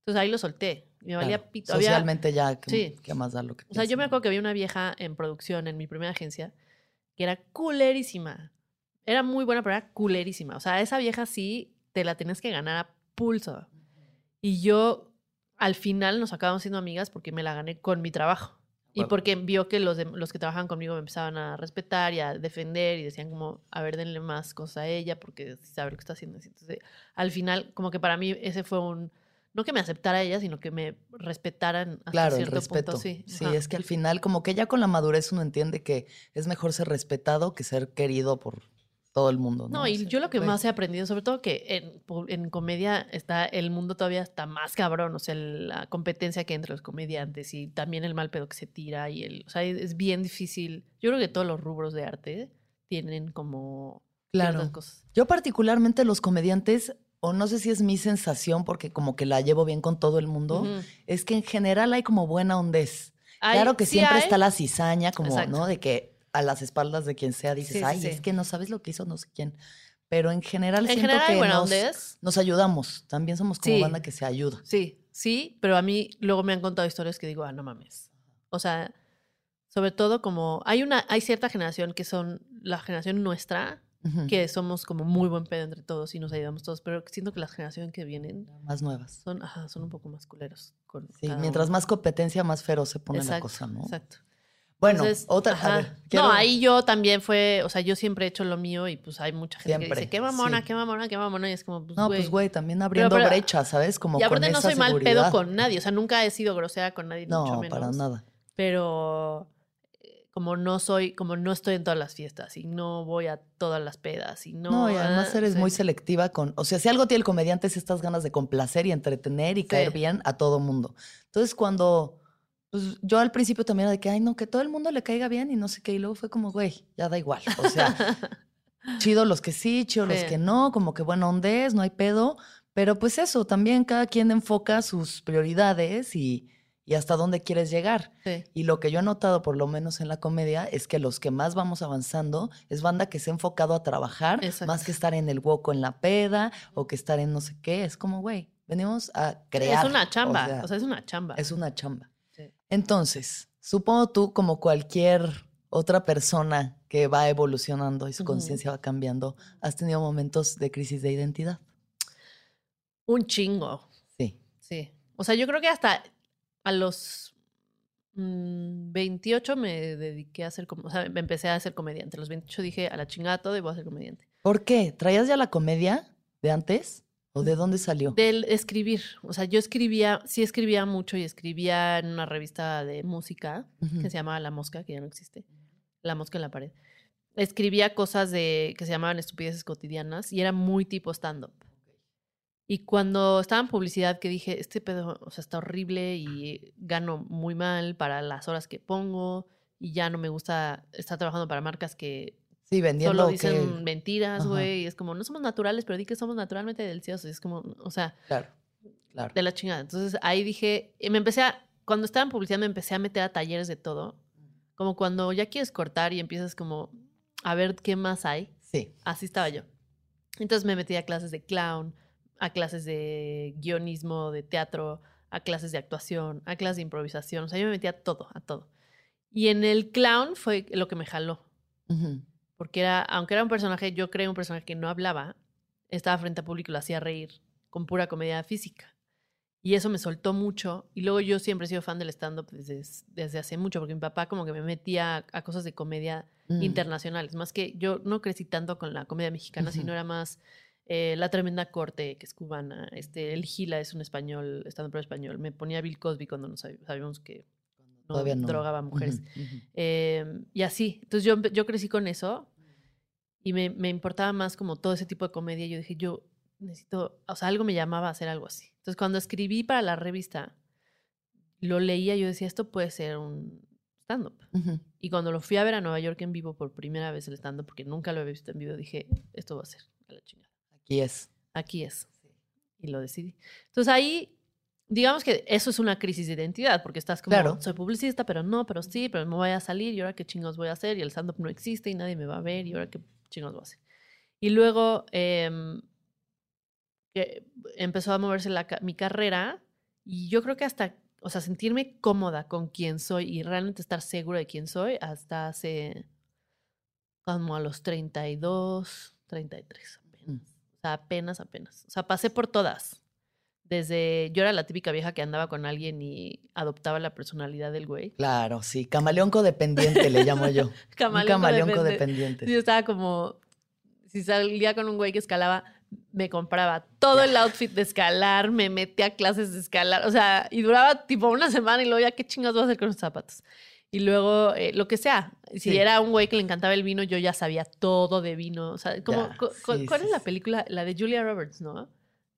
Entonces ahí lo solté. Me valía claro. pito. Había- Socialmente ya, ¿qué, Sí. qué más da lo que O sea, yo me acuerdo que había una vieja en producción en mi primera agencia que era culerísima. Era muy buena, pero era culerísima. O sea, esa vieja sí te la tenías que ganar a pulso. Y yo, al final, nos acabamos siendo amigas porque me la gané con mi trabajo. Y Huevo. porque vio que los, de- los que trabajaban conmigo me empezaban a respetar y a defender y decían como, a ver, denle más cosas a ella porque sabe lo que está haciendo. Entonces, al final, como que para mí ese fue un... No que me aceptara ella, sino que me respetaran hasta Claro, el cierto respeto. punto. Sí, sí, ajá. es que al final, como que ya con la madurez uno entiende que es mejor ser respetado que ser querido por todo el mundo. No, No, O y sea, yo lo que más he aprendido, sobre todo que en, en comedia está el mundo todavía está más cabrón, o sea, la competencia que hay entre los comediantes y también el mal pedo que se tira y el, o sea, es bien difícil. Yo creo que todos los rubros de arte tienen como Claro. cosas. Yo particularmente los comediantes, o no sé si es mi sensación, porque como que la llevo bien con todo el mundo, es que en general hay como buena ondez. Hay- claro que sí siempre hay, está la cizaña, como, Exacto. ¿no? De que a las espaldas de quien sea dices, Sí, ay, sí. es que no sabes lo que hizo no sé quién. Pero en general En siento general que hay buena nos, nos ayudamos. También somos como Sí. banda que se ayuda. Sí, sí, pero a mí luego me han contado historias que digo, ah, no mames. O sea, sobre todo como hay una hay cierta generación que son la generación nuestra Ujú. que somos como muy buen pedo entre todos y nos ayudamos todos, pero siento que la generación que vienen Más nuevas. son, ajá, son un poco más culeros. Con Sí, mientras uno. más competencia, más feroz se pone la Exacto, cosa, ¿no? Exacto. Bueno, Entonces, otra. A ver, quiero- No, ahí yo también fue, o sea, yo siempre he hecho lo mío y pues hay mucha gente que Siempre, dice, qué mamona, sí. qué mamona, qué mamona, y es como, pues, No, güey. pues güey, también abriendo pero- brechas, ¿sabes? Como y aparte con no esa soy mal pedo con nadie, o sea, nunca he sido grosera con nadie, mucho No, menos. para nada. Pero eh, como no soy, como no estoy en todas las fiestas y no voy a todas las pedas y no. No, y además ah, eres sí. muy selectiva con, o sea, si algo tiene el comediante es estas ganas de complacer y entretener y caer bien a todo mundo. Entonces, cuando, pues yo al principio también era de que, ay, no, que todo el mundo le caiga bien y no sé qué, y luego fue como, güey, ya da igual. O sea, chido los que sí, chido los que no, como que buena onda es, no hay pedo, pero pues eso, también cada quien enfoca sus prioridades y, y hasta dónde quieres llegar. Sí. Y lo que yo he notado, por lo menos en la comedia, es que los que más vamos avanzando es banda que se ha enfocado a trabajar, más Exacto. que estar en el hueco en la peda o que estar en no sé qué. Es como, güey, venimos a crear. Es una chamba, o sea, sea, es una chamba. es una chamba. Entonces, supongo tú, como cualquier otra persona que va evolucionando y su conciencia va cambiando, has tenido momentos de crisis de identidad. Un chingo, Sí. sí. O sea, yo creo que hasta a los mm, 28 me dediqué a ser, o sea, me empecé a ser comediante. A los 28 dije, a la chingada todo y voy a ser comediante. ¿Por qué? ¿Traías ya la comedia de antes? ¿O de dónde salió? Del escribir. O sea, yo escribía, sí escribía mucho y escribía en una revista de música que se llamaba La Mosca, que ya no existe. La Mosca en la pared. Escribía cosas de que se llamaban estupideces cotidianas y era muy tipo stand-up. Y cuando estaba en publicidad que dije, este pedo, o sea, está horrible y gano muy mal para las horas que pongo y ya no me gusta estar trabajando para marcas que Sí, vendiendo. solo que- dicen mentiras, Ajá. güey. Es como, no somos naturales, pero di que somos naturalmente deliciosos. Y es como, o sea, Claro, claro. de la chingada. Entonces ahí dije, y me empecé a, cuando estaba en publicidad me empecé a meter a talleres de todo. Como cuando ya quieres cortar y empiezas como a ver qué más hay. Sí. Así estaba yo. Entonces me metí a clases de clown, a clases de guionismo, de teatro, a clases de actuación, a clases de improvisación. O sea, yo me metí a todo, a todo. Y en el clown fue lo que me jaló. Ujú. Porque era, aunque era un personaje, yo creé un personaje que no hablaba, estaba frente a público y lo hacía reír con pura comedia física. Y eso me soltó mucho. Y luego yo siempre he sido fan del stand-up desde, desde hace mucho, porque mi papá como que me metía a, a cosas de comedia Mm. internacionales. Más que yo no crecí tanto con la comedia mexicana, Ujú. sino era más eh, La Tremenda Corte, que es cubana. Este, el Gila es un español, stand-up español. Me ponía Bill Cosby cuando no sab- sabíamos que no, no. drogaba a mujeres. Ujú, ujú. Eh, y así. Entonces yo, yo crecí con eso y me, me importaba más como todo ese tipo de comedia. Yo dije, yo necesito, o sea, algo me llamaba a hacer algo así. Entonces cuando escribí para la revista, lo leía, yo decía, esto puede ser un stand-up. Ujú. Y cuando lo fui a ver a Nueva York en vivo por primera vez el stand-up, porque nunca lo había visto en vivo, dije, esto va a ser a la chingada. Aquí es. Aquí es. Y lo decidí. Entonces ahí, digamos que eso es una crisis de identidad, porque estás como, Claro. soy publicista, pero no, pero sí, pero me voy a salir y ahora qué chingos voy a hacer y el stand-up no existe y nadie me va a ver y ahora qué chingos hacer. Y luego que empezó a moverse la mi carrera y yo creo que hasta, o sea, sentirme cómoda con quién soy y realmente estar segura de quién soy hasta hace como a los 32, 33 apenas. O sea, apenas, apenas. O sea, pasé por todas. Desde, yo era la típica vieja que andaba con alguien y adoptaba la personalidad del güey. Claro, sí. Camaleón codependiente le llamo yo. Un Camaleón camaleón codepende- codependiente. Yo estaba como, si salía con un güey que escalaba, me compraba todo el outfit de escalar, me metía a clases de escalar, o sea, y duraba tipo una semana y luego ya, ¿qué chingas voy a hacer con los zapatos? Y luego, eh, lo que sea, si Sí. era un güey que le encantaba el vino, yo ya sabía todo de vino, o sea, como, sí, ¿cuál sí, es la película? La de Julia Roberts, ¿no?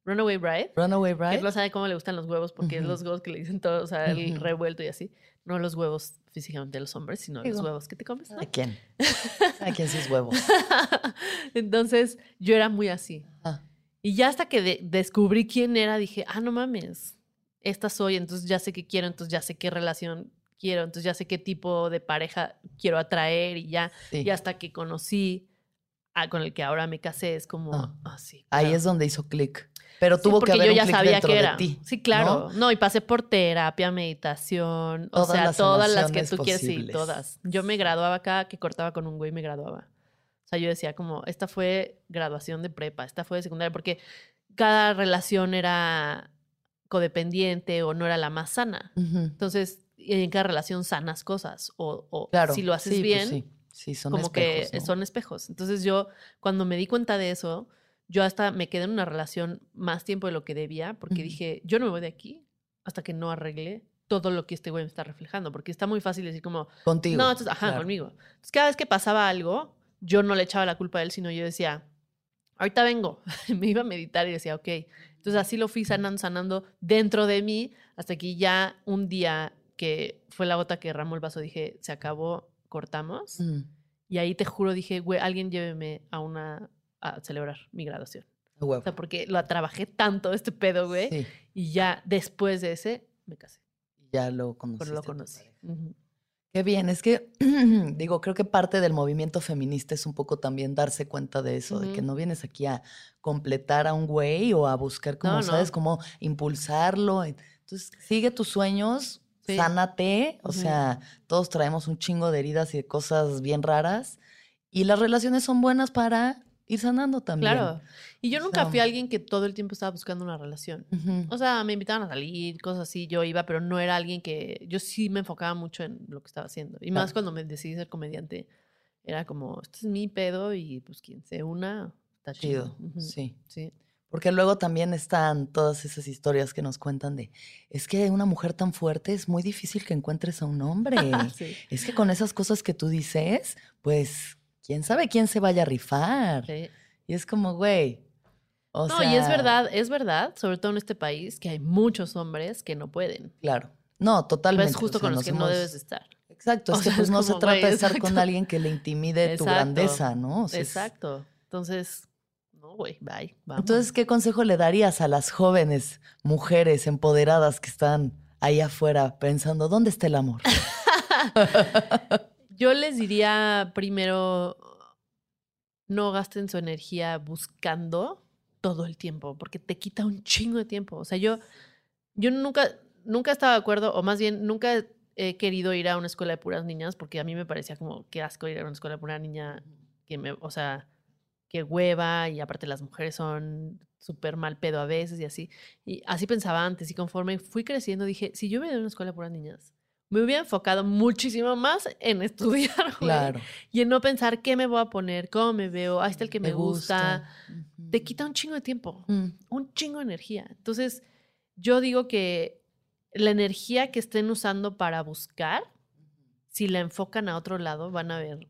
Runaway Bride. Runaway Que Bride. no sabe cómo le gustan los huevos porque es los huevos que le dicen todo, o sea, el revuelto y así. No los huevos físicamente de los hombres, sino los huevos que te comes. ¿no? ¿A quién? ¿A quién sus huevos? Entonces yo era muy así. Ah, Y ya hasta que de- descubrí quién era, dije, ah, no mames, esta soy, entonces ya sé qué quiero, entonces ya sé qué relación quiero, entonces ya sé qué tipo de pareja quiero atraer y ya. sí. Y hasta que conocí a- con el que ahora me casé es como Ah. así. Ahí es donde hizo clic. Pero Sí, tuvo porque que haber yo ya sabía que era. ti. Sí, claro. ¿no? ¿no? y pasé por terapia, meditación, o sea, las todas las que tú quieres, sí, posibles. todas. Yo me graduaba acá, que cortaba con un güey, me graduaba. O sea, yo decía como, esta fue graduación de prepa, esta fue de secundaria, porque cada relación era codependiente o no era la más sana. Ujú. Entonces, en cada relación sanas cosas. O, o Claro. si lo haces sí, pues bien, sí. Sí, son como espejos, que ¿no? son espejos. Entonces yo, cuando me di cuenta de eso, yo hasta me quedé en una relación más tiempo de lo que debía, porque dije, yo no me voy de aquí hasta que no arregle todo lo que este güey me está reflejando, porque está muy fácil decir como, Contigo. no, esto es- ajá, claro. conmigo. Entonces cada vez que pasaba algo, yo no le echaba la culpa a él, sino yo decía, ahorita vengo, me iba a meditar y decía, ok. Entonces así lo fui sanando, sanando dentro de mí, hasta que ya un día que fue la gota que derramó el vaso, dije, se acabó, cortamos. Mm, Y ahí te juro, dije, güey, alguien lléveme a una, a celebrar mi graduación. huevo. O sea, porque lo trabajé tanto este pedo, güey. Sí, Y ya después de ese, me casé. ya lo conocí. Cuando lo conocí. Qué bien, es que, digo, creo que parte del movimiento feminista es un poco también darse cuenta de eso, de que no vienes aquí a completar a un güey o a buscar, como, No, no. ¿sabes? Cómo impulsarlo. Entonces, sigue tus sueños, Sí. sánate, o Ujú. sea, todos traemos un chingo de heridas y de cosas bien raras, y las relaciones son buenas para ir sanando también. Claro. Y yo nunca sea, fui alguien que todo el tiempo estaba buscando una relación. O sea, me invitaban a salir, cosas así, yo iba, pero no era alguien que. Yo sí me enfocaba mucho en lo que estaba haciendo. Y más Claro. cuando me decidí ser comediante, era como, este es mi pedo y pues quien se una, está chido. Sí. Sí. Porque luego también están todas esas historias que nos cuentan de, es que una mujer tan fuerte es muy difícil que encuentres a un hombre. Sí. es que con esas cosas que tú dices, pues, quién sabe quién se vaya a rifar. sí. Y es como, güey. O no, y es sea, verdad, es verdad, sobre todo en este país, que hay muchos hombres que no pueden. Claro. No, Pero totalmente. es justo o sea, con los que no debes de estar. Exacto, o es que sea, pues es no se trata güey, de estar con alguien que le intimide tu Exacto. grandeza, ¿no? O sea, es- Exacto. Entonces, no, güey, bye. Vamos. Entonces, ¿qué consejo le darías a las jóvenes mujeres empoderadas que están ahí afuera pensando, ¿dónde está el amor? Yo les diría primero, no gasten su energía buscando todo el tiempo, porque te quita un chingo de tiempo. O sea, yo, yo nunca, nunca estaba de acuerdo, o más bien, nunca he querido ir a una escuela de puras niñas, porque a mí me parecía como que asco ir a una escuela de pura niña, que me, o sea, que hueva, y aparte las mujeres son súper mal pedo a veces y así. Y así pensaba antes, y conforme fui creciendo dije, si yo ido a una escuela de puras niñas, me hubiera enfocado muchísimo más en estudiar, Claro. y en no pensar qué me voy a poner, cómo me veo, ahí está el que me, gusta. Te quita un chingo de tiempo, Mm, un chingo de energía. Entonces, yo digo que la energía que estén usando para buscar, si la enfocan a otro lado, van a ver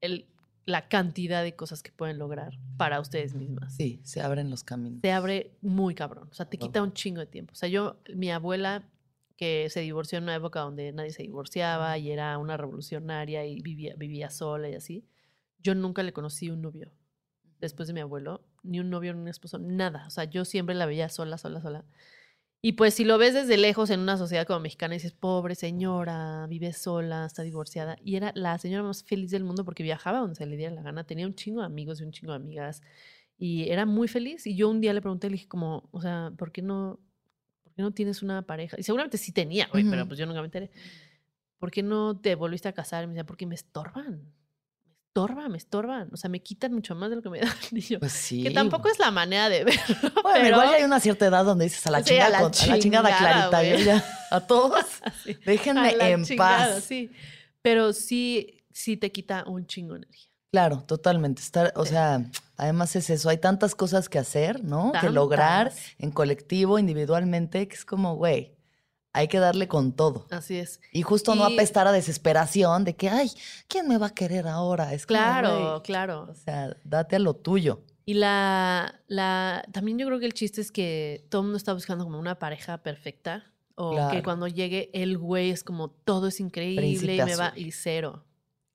el, la cantidad de cosas que pueden lograr para ustedes mismas. Sí, se abren los caminos. Te abre muy cabrón. O sea, te quita un chingo de tiempo. O sea, yo, mi abuela, que se divorció en una época donde nadie se divorciaba y era una revolucionaria y vivía, vivía sola y así, yo nunca le conocí un novio después de mi abuelo, ni un novio, ni un esposo, nada. O sea, yo siempre la veía sola, sola, sola. Y pues si lo ves desde lejos en una sociedad como mexicana, dices, pobre señora, vive sola, está divorciada. Y era la señora más feliz del mundo porque viajaba donde se le diera la gana, tenía un chingo de amigos y un chingo de amigas. Y era muy feliz. Y yo un día le pregunté, le dije como, o sea, ¿por qué no, por qué no tienes una pareja? Y seguramente sí tenía, güey, pero Ujú. pues yo nunca me enteré. ¿Por qué no te volviste a casar? Y me decía, porque me estorban. Me estorban, me estorban. O sea, me quitan mucho más de lo que me dan. Yo, Pues sí. que tampoco es la manera de verlo. Bueno, pero igual hay una cierta edad donde dices a la, Sí, a chingada, la con- a la chingada chingada, clarita, yo ya, a todos, así, déjenme a la en chingada, paz. Sí. Pero sí, sí te quita un chingo de energía. Claro, totalmente. Estar, o Sí. sea, además es eso, hay tantas cosas que hacer, ¿no? Que lograr en colectivo, individualmente, que es como, güey, hay que darle con todo. Así es. Y justo no apestar a desesperación de que, ay, ¿quién me va a querer ahora? Es como, Claro, güey, claro. O sea, date a lo tuyo. Y la, la, también yo creo que el chiste es que todo el mundo está buscando como una pareja perfecta. O que cuando llegue el güey es como todo es increíble Príncipe y me va. Y cero.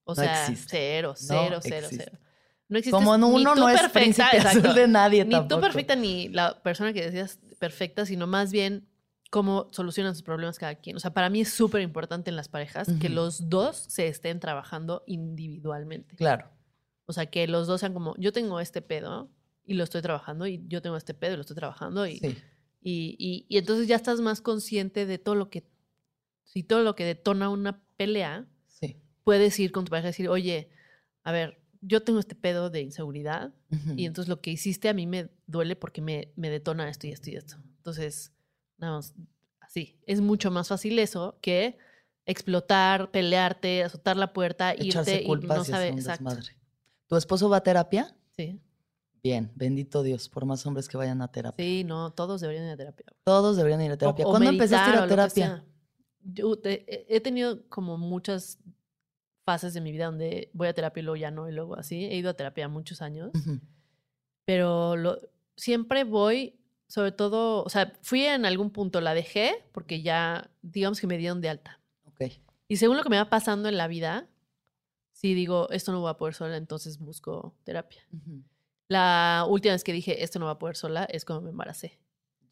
O No sea, existe. cero, No cero, cero, existe. cero. No existe. Como no- ni uno tú no es perfecta, azul exacto. de nadie Ni tampoco. tú perfecta ni la persona que decías perfecta, sino más bien cómo solucionan sus problemas cada quien. O sea, para mí es súper importante en las parejas que los dos se estén trabajando individualmente. Claro. O sea, que los dos sean como, yo tengo este pedo y lo estoy trabajando y yo tengo este pedo y lo estoy trabajando y, Sí. y, y- y entonces ya estás más consciente de todo lo que, si todo lo que detona una pelea, Sí. puedes ir con tu pareja y decir, oye, a ver, yo tengo este pedo de inseguridad y entonces lo que hiciste a mí me duele porque me, me detona esto y esto y esto. Entonces, nada más, así. Es mucho más fácil eso que explotar, pelearte, azotar la puerta, Echarse irte y no hacer sabe exacto. ¿Tu esposo va a terapia? Sí, Bien, bendito Dios, por más hombres que vayan a terapia. sí, no, todos deberían ir a terapia. Todos deberían ir a terapia. O- o ¿Cuándo empezaste a ir a terapia? Yo te- he tenido como muchas fases de mi vida donde voy a terapia y luego ya no, y luego así. He ido a terapia muchos años. Ujú. pero lo, siempre voy, sobre todo, o sea, fui en algún punto, la dejé porque ya, digamos que me dieron de alta. Ok. Y según lo que me va pasando en la vida, si digo, esto no voy a poder sola, entonces busco terapia. Ujú. La última vez que dije, esto no va a poder sola, es cuando me embaracé.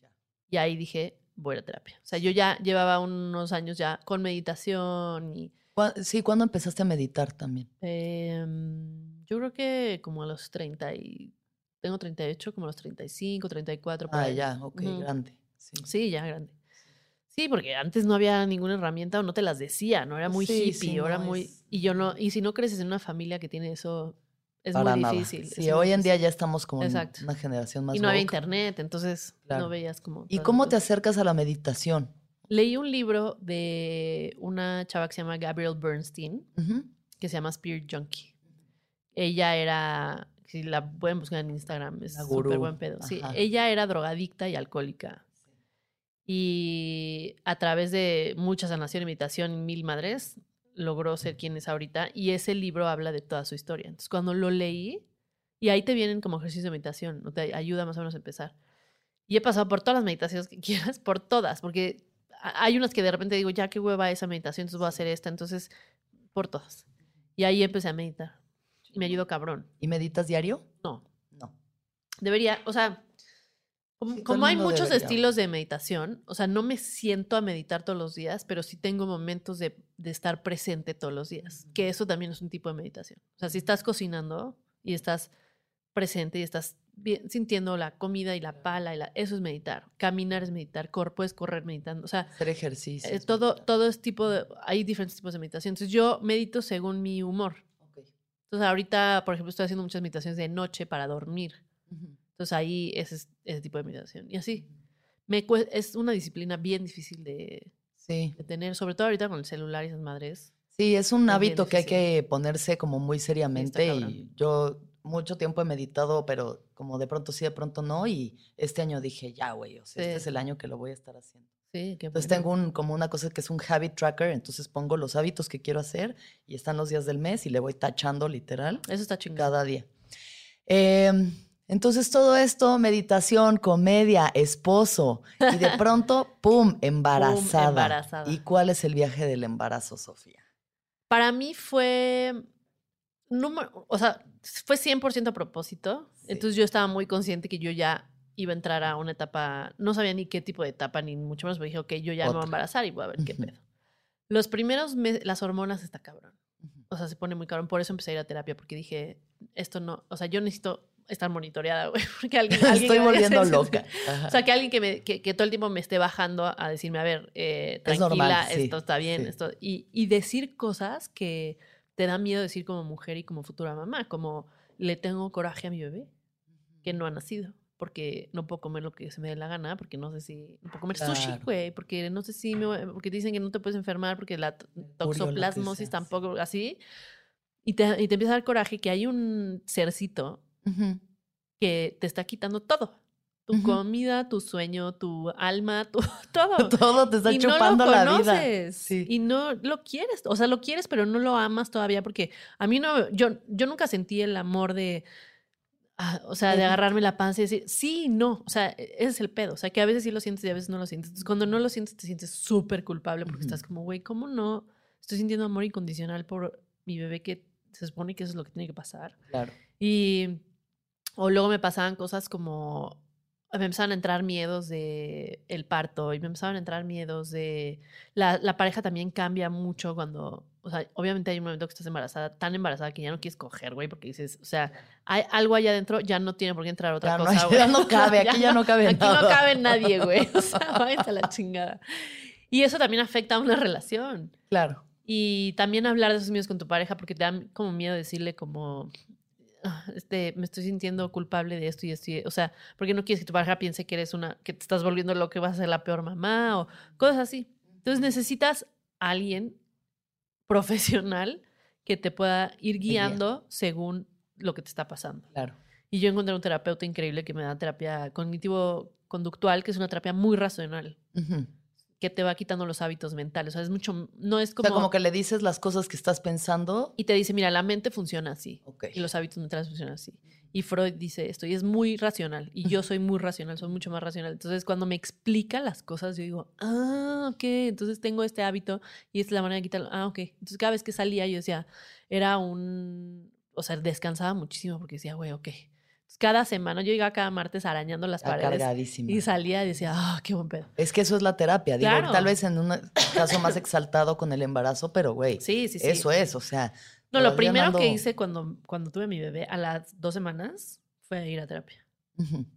Ya. Y ahí dije, voy a terapia. O sea, yo ya llevaba unos años ya con meditación y ¿Cuá- Sí, ¿cuándo empezaste a meditar también? em, yo creo que como a los 30 y... Tengo 38, como a los 35, 34, por Ah, ahí. ya, ok, grande. Sí. Sí, ya grande. Sí, porque antes no había ninguna herramienta o no te las decía, no era muy Sí, hippie, sí, no, muy es- y yo no y si no creces en una familia que tiene eso es Para muy nada. difícil. Sí, hoy en día ya estamos como en una generación más y no había internet, entonces Claro. no veías como ¿Y cómo te acercas a la meditación? Leí un libro de una chava que se llama Gabrielle Bernstein, Ujú. que se llama Spirit Junkie. Ella era si la pueden buscar en Instagram, es súper buen pedo. Sí, ella era drogadicta y alcohólica. Y a través de mucha sanación y mil madres, logró ser quien es ahorita. Y ese libro habla de toda su historia. Entonces, cuando lo leí, y ahí te vienen como ejercicios de meditación, te ayuda más o menos a empezar. Y he pasado por todas las meditaciones que quieras, por todas, porque hay unas que de repente digo, ya qué hueva esa meditación, entonces voy a hacer esta, entonces, por todas. Y ahí empecé a meditar. Y me ayudó cabrón. ¿Y meditas diario? No, No. Debería, o sea, como, Sí, hay muchos debería, estilos de meditación, o sea, no me siento a meditar todos los días, pero sí tengo momentos de, de estar presente todos los días, que eso también es un tipo de meditación. O sea, si estás cocinando y estás presente y estás bien- sintiendo la comida y la pala, y la, eso es meditar. Caminar es meditar, cor, puedes correr meditando. O sea, Hacer ejercicio. eh, todo, todo es tipo de, hay diferentes tipos de meditación. Entonces yo medito según mi humor. Entonces ahorita, por ejemplo, estoy haciendo muchas meditaciones de noche para dormir. Entonces ahí ese es ese tipo de meditación. Y así. Me cue- es una disciplina bien difícil de, Sí. de tener, sobre todo ahorita con el celular y esas madres. Sí, es un hábito que hay que ponerse como muy seriamente y yo mucho tiempo he meditado, pero como de pronto sí, de pronto no y este año dije, ya, güey, o sea, este es el año que lo voy a estar haciendo. Sí, qué Entonces tengo un, como una cosa que es un habit tracker, entonces pongo los hábitos que quiero hacer y están los días del mes y le voy tachando literal Eso está chingado. cada día. Em, entonces todo esto, meditación, comedia, esposo y de pronto, ¡pum!, embarazada. embarazada. ¿Y cuál es el viaje del embarazo, Sofía? Para mí fue, número- o sea, fue 100% a propósito. Sí. Entonces yo estaba muy consciente que yo ya iba a entrar a una etapa, no sabía ni qué tipo de etapa, ni mucho menos, pero dije, ok, yo ya me voy Otra. a embarazar y voy a ver qué pedo. Los primeros meses, las hormonas está cabrón. O sea, se pone muy cabrón. Por eso empecé a ir a terapia, porque dije, esto no, o sea, yo necesito estar monitoreada, güey, porque alguien, alguien Estoy volviendo loca. Ajá. O sea, que alguien que, me, que, que todo el tiempo me esté bajando a decirme, a ver, eh, Es tranquila, normal, sí, esto está bien, sí. esto. Y, y decir cosas que te da miedo decir como mujer y como futura mamá, como le tengo coraje a mi bebé que no ha nacido, porque no puedo comer lo que se me dé la gana, porque no sé si. No puedo comer sushi, Claro. güey, porque no sé si. Me, porque dicen que no te puedes enfermar, porque la toxoplasmosis tampoco, así. Y te, y te empieza a dar coraje que hay un cercito que te está quitando todo. Tu comida, tu sueño, tu alma, tu, todo. Todo te está y chupando no lo la vida. conoces. Sí. Y no lo quieres. O sea, lo quieres, pero no lo amas todavía porque a mí no, yo, yo nunca sentí el amor de, ah, o sea, de agarrarme la panza y decir, sí, no. O sea, e- ese es el pedo. O sea, que a veces sí lo sientes y a veces no lo sientes. Entonces, cuando no lo sientes, te sientes súper culpable porque estás como, güey, ¿cómo no? Estoy sintiendo amor incondicional por mi bebé que se supone que eso es lo que tiene que pasar. Claro. Y, o luego me pasaban cosas como, me empezaban a entrar miedos de el parto y me empezaban a entrar miedos de, la, la pareja también cambia mucho cuando, o sea, obviamente hay un momento que estás embarazada, tan embarazada que ya no quieres coger, güey, porque dices, o sea, hay algo allá adentro, ya no tiene por qué entrar otra Ya no, cosa, hay- güey. ya no cabe, aquí ya no cabe Aquí nada. no cabe nadie, güey. O sea, a la chingada. Y eso también afecta a una relación. Claro. Y también hablar de esos miedos con tu pareja, porque te da como miedo decirle como, "Ah, este, me estoy sintiendo culpable de esto y esto. y-". O sea, porque no quieres que tu pareja piense que eres una, que te estás volviendo lo que vas a ser la peor mamá o cosas así. Entonces necesitas a alguien profesional que te pueda ir guía. guiando según lo que te está pasando. Claro. Y yo encontré un terapeuta increíble que me da terapia cognitivo-conductual, que es una terapia muy racional, Ujú. Que te va quitando los hábitos mentales. O sea, es mucho, no es O como... sea, como que le dices las cosas que estás pensando. Y te dice, mira, la mente funciona así. Ok. Y los hábitos mentales funcionan así. Y Freud dice esto, y es muy racional. Y yo soy muy racional, soy mucho más racional. Entonces, cuando me explica las cosas, yo digo, ah, ok, entonces tengo este hábito y esta es la manera de quitarlo. Ah, ok. Entonces, cada vez que salía, yo decía, era un. O sea, descansaba muchísimo porque decía, güey, ok. Cada semana yo llegaba cada martes arañando las Está paredes y salía y decía, ah, qué buen pedo. Es que eso es la terapia. Digo, Claro. tal vez en un caso más exaltado con el embarazo, pero güey, Sí, sí, sí. eso es, o sea. No, lo primero que hice cuando, cuando tuve a mi bebé a las dos semanas fue ir a terapia.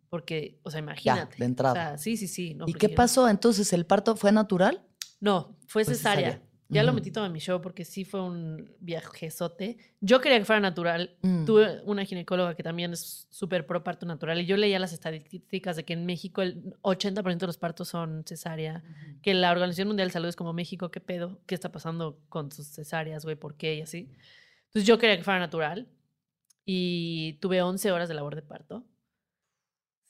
Porque, o sea, imagínate. de entrada. O sea, sí, sí, sí. no, ¿Y porque qué pasó? Entonces, ¿el parto fue natural? No, fue Fue cesárea. cesárea. Ya lo metí todo en mi show porque sí fue un viajezote. Yo quería que fuera natural. Mm. Tuve una ginecóloga que también es súper pro parto natural y yo leía las estadísticas de que en México el 80% de los partos son cesárea, que la Organización Mundial de Salud es como México, ¿qué pedo? ¿Qué está pasando con sus cesáreas, güey? ¿Por qué? Y así. Entonces yo quería que fuera natural y tuve 11 horas de labor de parto.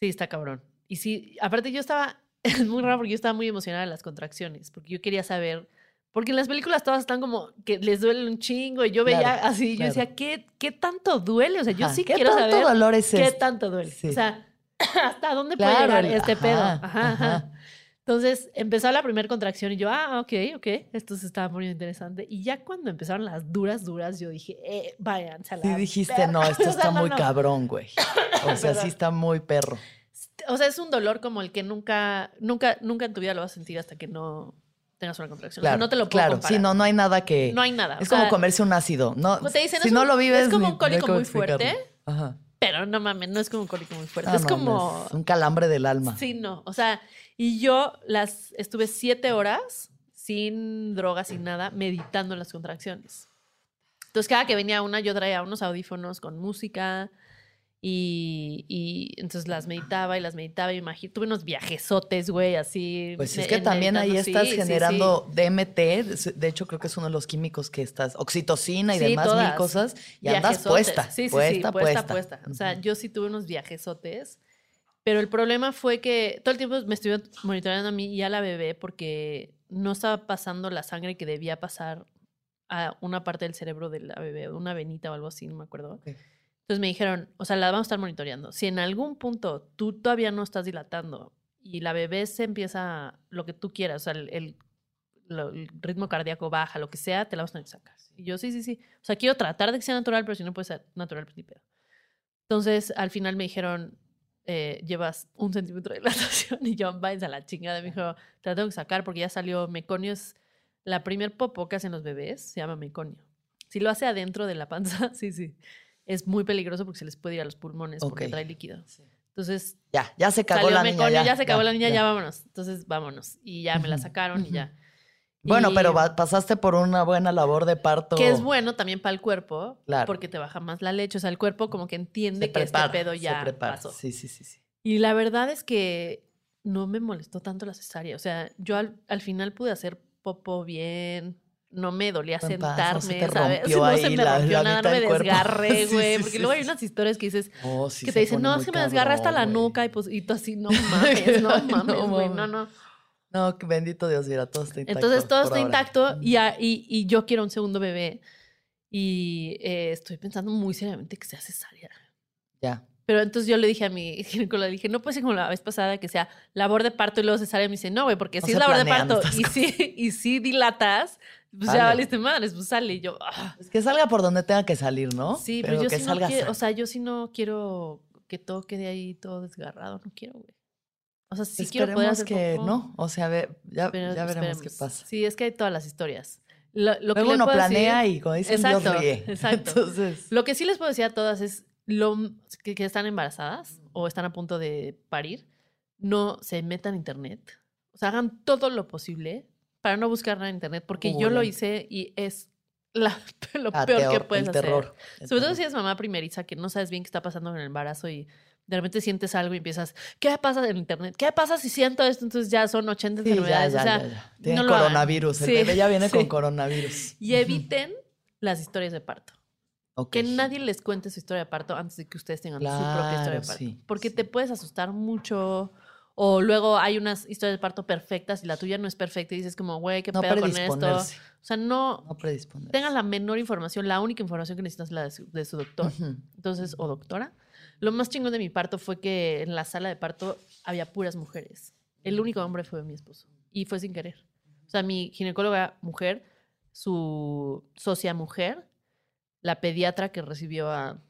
Sí, está cabrón. Y sí, aparte yo estaba, es muy raro porque yo estaba muy emocionada de las contracciones, porque yo quería saber, porque en las películas todas están como que les duele un chingo y yo veía Claro, así, yo claro. decía, ¿qué, ¿qué tanto duele? O sea, yo Ajá, sí ¿Qué quiero tanto saber dolor es qué este? tanto duele. Sí. O sea, ¿hasta dónde Claro, puede llegar este pedo? ajá, Ajá, ajá. ajá. Entonces empezó la primera contracción y yo, ah, ok, ok, esto se estaba poniendo interesante. Y ya cuando empezaron las duras, duras, yo dije, eh, váyanse a la Sí dijiste, verga". no, esto O sea, está no, muy no. cabrón, güey. O sea, sí está muy perro. O sea, es un dolor como el que nunca, nunca, nunca en tu vida lo vas a sentir hasta que no tengas una contracción. O sea, Claro, no te lo puedo claro. comparar. Sí, no, no hay nada que... No hay nada. Es o sea, como comerse un ácido. No, te dicen, si no un- lo vives... es como un cólico muy fuerte. Ajá. Pero no mames, no es como un cólico muy fuerte. Ah, es no, como... es un calambre del alma. Sí, no. O sea, y yo las estuve siete horas sin drogas, sin nada, meditando en las contracciones. Entonces, cada que venía una, yo traía unos audífonos con música y, y entonces las meditaba y las meditaba. Y imagi- tuve unos viajesotes, güey, así. Pues es que también ahí estás Sí, sí, sí. generando DMT, de hecho creo que es uno de los químicos que estás, oxitocina y demás mil todas. cosas, y andas puesta, Sí, sí, sí, puesta, puesta, puesta. puesta. O sea, yo sí tuve unos viajesotes, pero el problema fue que todo el tiempo me estuve monitoreando a mí y a la bebé porque no estaba pasando la sangre que debía pasar a una parte del cerebro de la bebé, una venita o algo así, no me acuerdo. Ok. Entonces me dijeron, o sea, la vamos a estar monitoreando. Si en algún punto tú todavía no estás dilatando y la bebé se empieza lo que tú quieras, o sea, el, el- el ritmo cardíaco baja, lo que sea, te la vas a tener que sacar. Y yo, sí, sí, sí. O sea, quiero tratar de que sea natural, pero si no puede ser natural, pues ni pedo. Entonces, al final me dijeron, eh, llevas un centímetro de dilatación y yo, váyanse a la chingada. Me dijo, te la tengo que sacar porque ya salió meconio. Es la primer popó que hacen los bebés, se llama meconio. Si lo hace adentro de la panza, sí, sí. Es muy peligroso porque se les puede ir a los pulmones porque trae líquido. Entonces, Ya, ya se cagó la meconio, niña. ya, se acabó la niña, ya. vámonos. Entonces, vámonos. Y ya me la sacaron y ya. Bueno, Y- pero pasaste por una buena labor de parto. Que es bueno también para el cuerpo, Claro. porque te baja más la leche. O sea, el cuerpo como que entiende se que prepara, este pedo se ya prepara. pasó. Sí, sí, sí, sí. Y la verdad es que no me molestó tanto la cesárea. O sea, yo al, al final pude hacer popo bien. No me dolía sentarme, no se ¿sabes? no se me rompió la nada, no me desgarré, Sí, güey. sí, porque sí, luego hay sí. unas historias que dices, Oh, sí que se te dicen, no, que me desgarra hasta la nuca. Y, pues, y tú así, no mames, no mames, güey. No, no. No, bendito Dios, mira, todo está intacto. Entonces todo está intacto y, a- y, y yo quiero un segundo bebé. Y eh, estoy pensando muy seriamente que sea cesárea. Ya. Pero entonces yo le dije a mi ginecóloga, le dije, no puede ser como la vez pasada que sea labor de parto y luego cesárea. Y me dice, no, güey, porque si se es labor de parto y si, y si dilatas, pues Sale. ya valiste madres, pues sale. Y yo, ah, Pues que salga por donde tenga que salir, ¿no? sí, pero, yo que sí no salga quiero, sano. o sea, yo sí no quiero que todo quede ahí todo desgarrado, no quiero, güey. O sea, sí quiero poder hacer que popó. no. O sea, ve- ya, Pero ya veremos qué esperemos. pasa. Sí, es que hay todas las historias. Lo, lo que Luego le uno planea decir- y como dicen, Exacto, Dios ríe. exacto. Entonces, Lo que sí les puedo decir a todas es lo, que, que están embarazadas o están a punto de parir, no se metan a internet. O sea, hagan todo lo posible para no buscar nada en internet, porque yo lo hice y es la- lo ah, peor que terror, puedes el hacer. terror. el Sobre todo si eres mamá primeriza, que no sabes bien qué está pasando en el embarazo y de repente sientes algo y empiezas, ¿qué pasa en internet? ¿Qué pasa si siento esto? Entonces ya son 80 Sí, ya, enfermedades. ya, o sea, ya, ya. Tiene no coronavirus. El Sí, bebé ya viene con sí. coronavirus. Y eviten las historias de parto. Ok. Que nadie les cuente su historia de parto antes de que ustedes tengan su propia historia de Claro, parto. Porque te puedes asustar mucho. O luego hay unas historias de parto perfectas y la tuya no es perfecta y dices como, güey, qué No pedo con esto. O sea, no, No tengan la menor información. La única información que necesitas es la de su, de su doctor. Entonces, o doctora. Lo más chingón de mi parto fue que en la sala de parto había puras mujeres. El único hombre fue mi esposo. Y fue sin querer. O sea, mi ginecóloga mujer, su socia mujer, la pediatra que recibió a,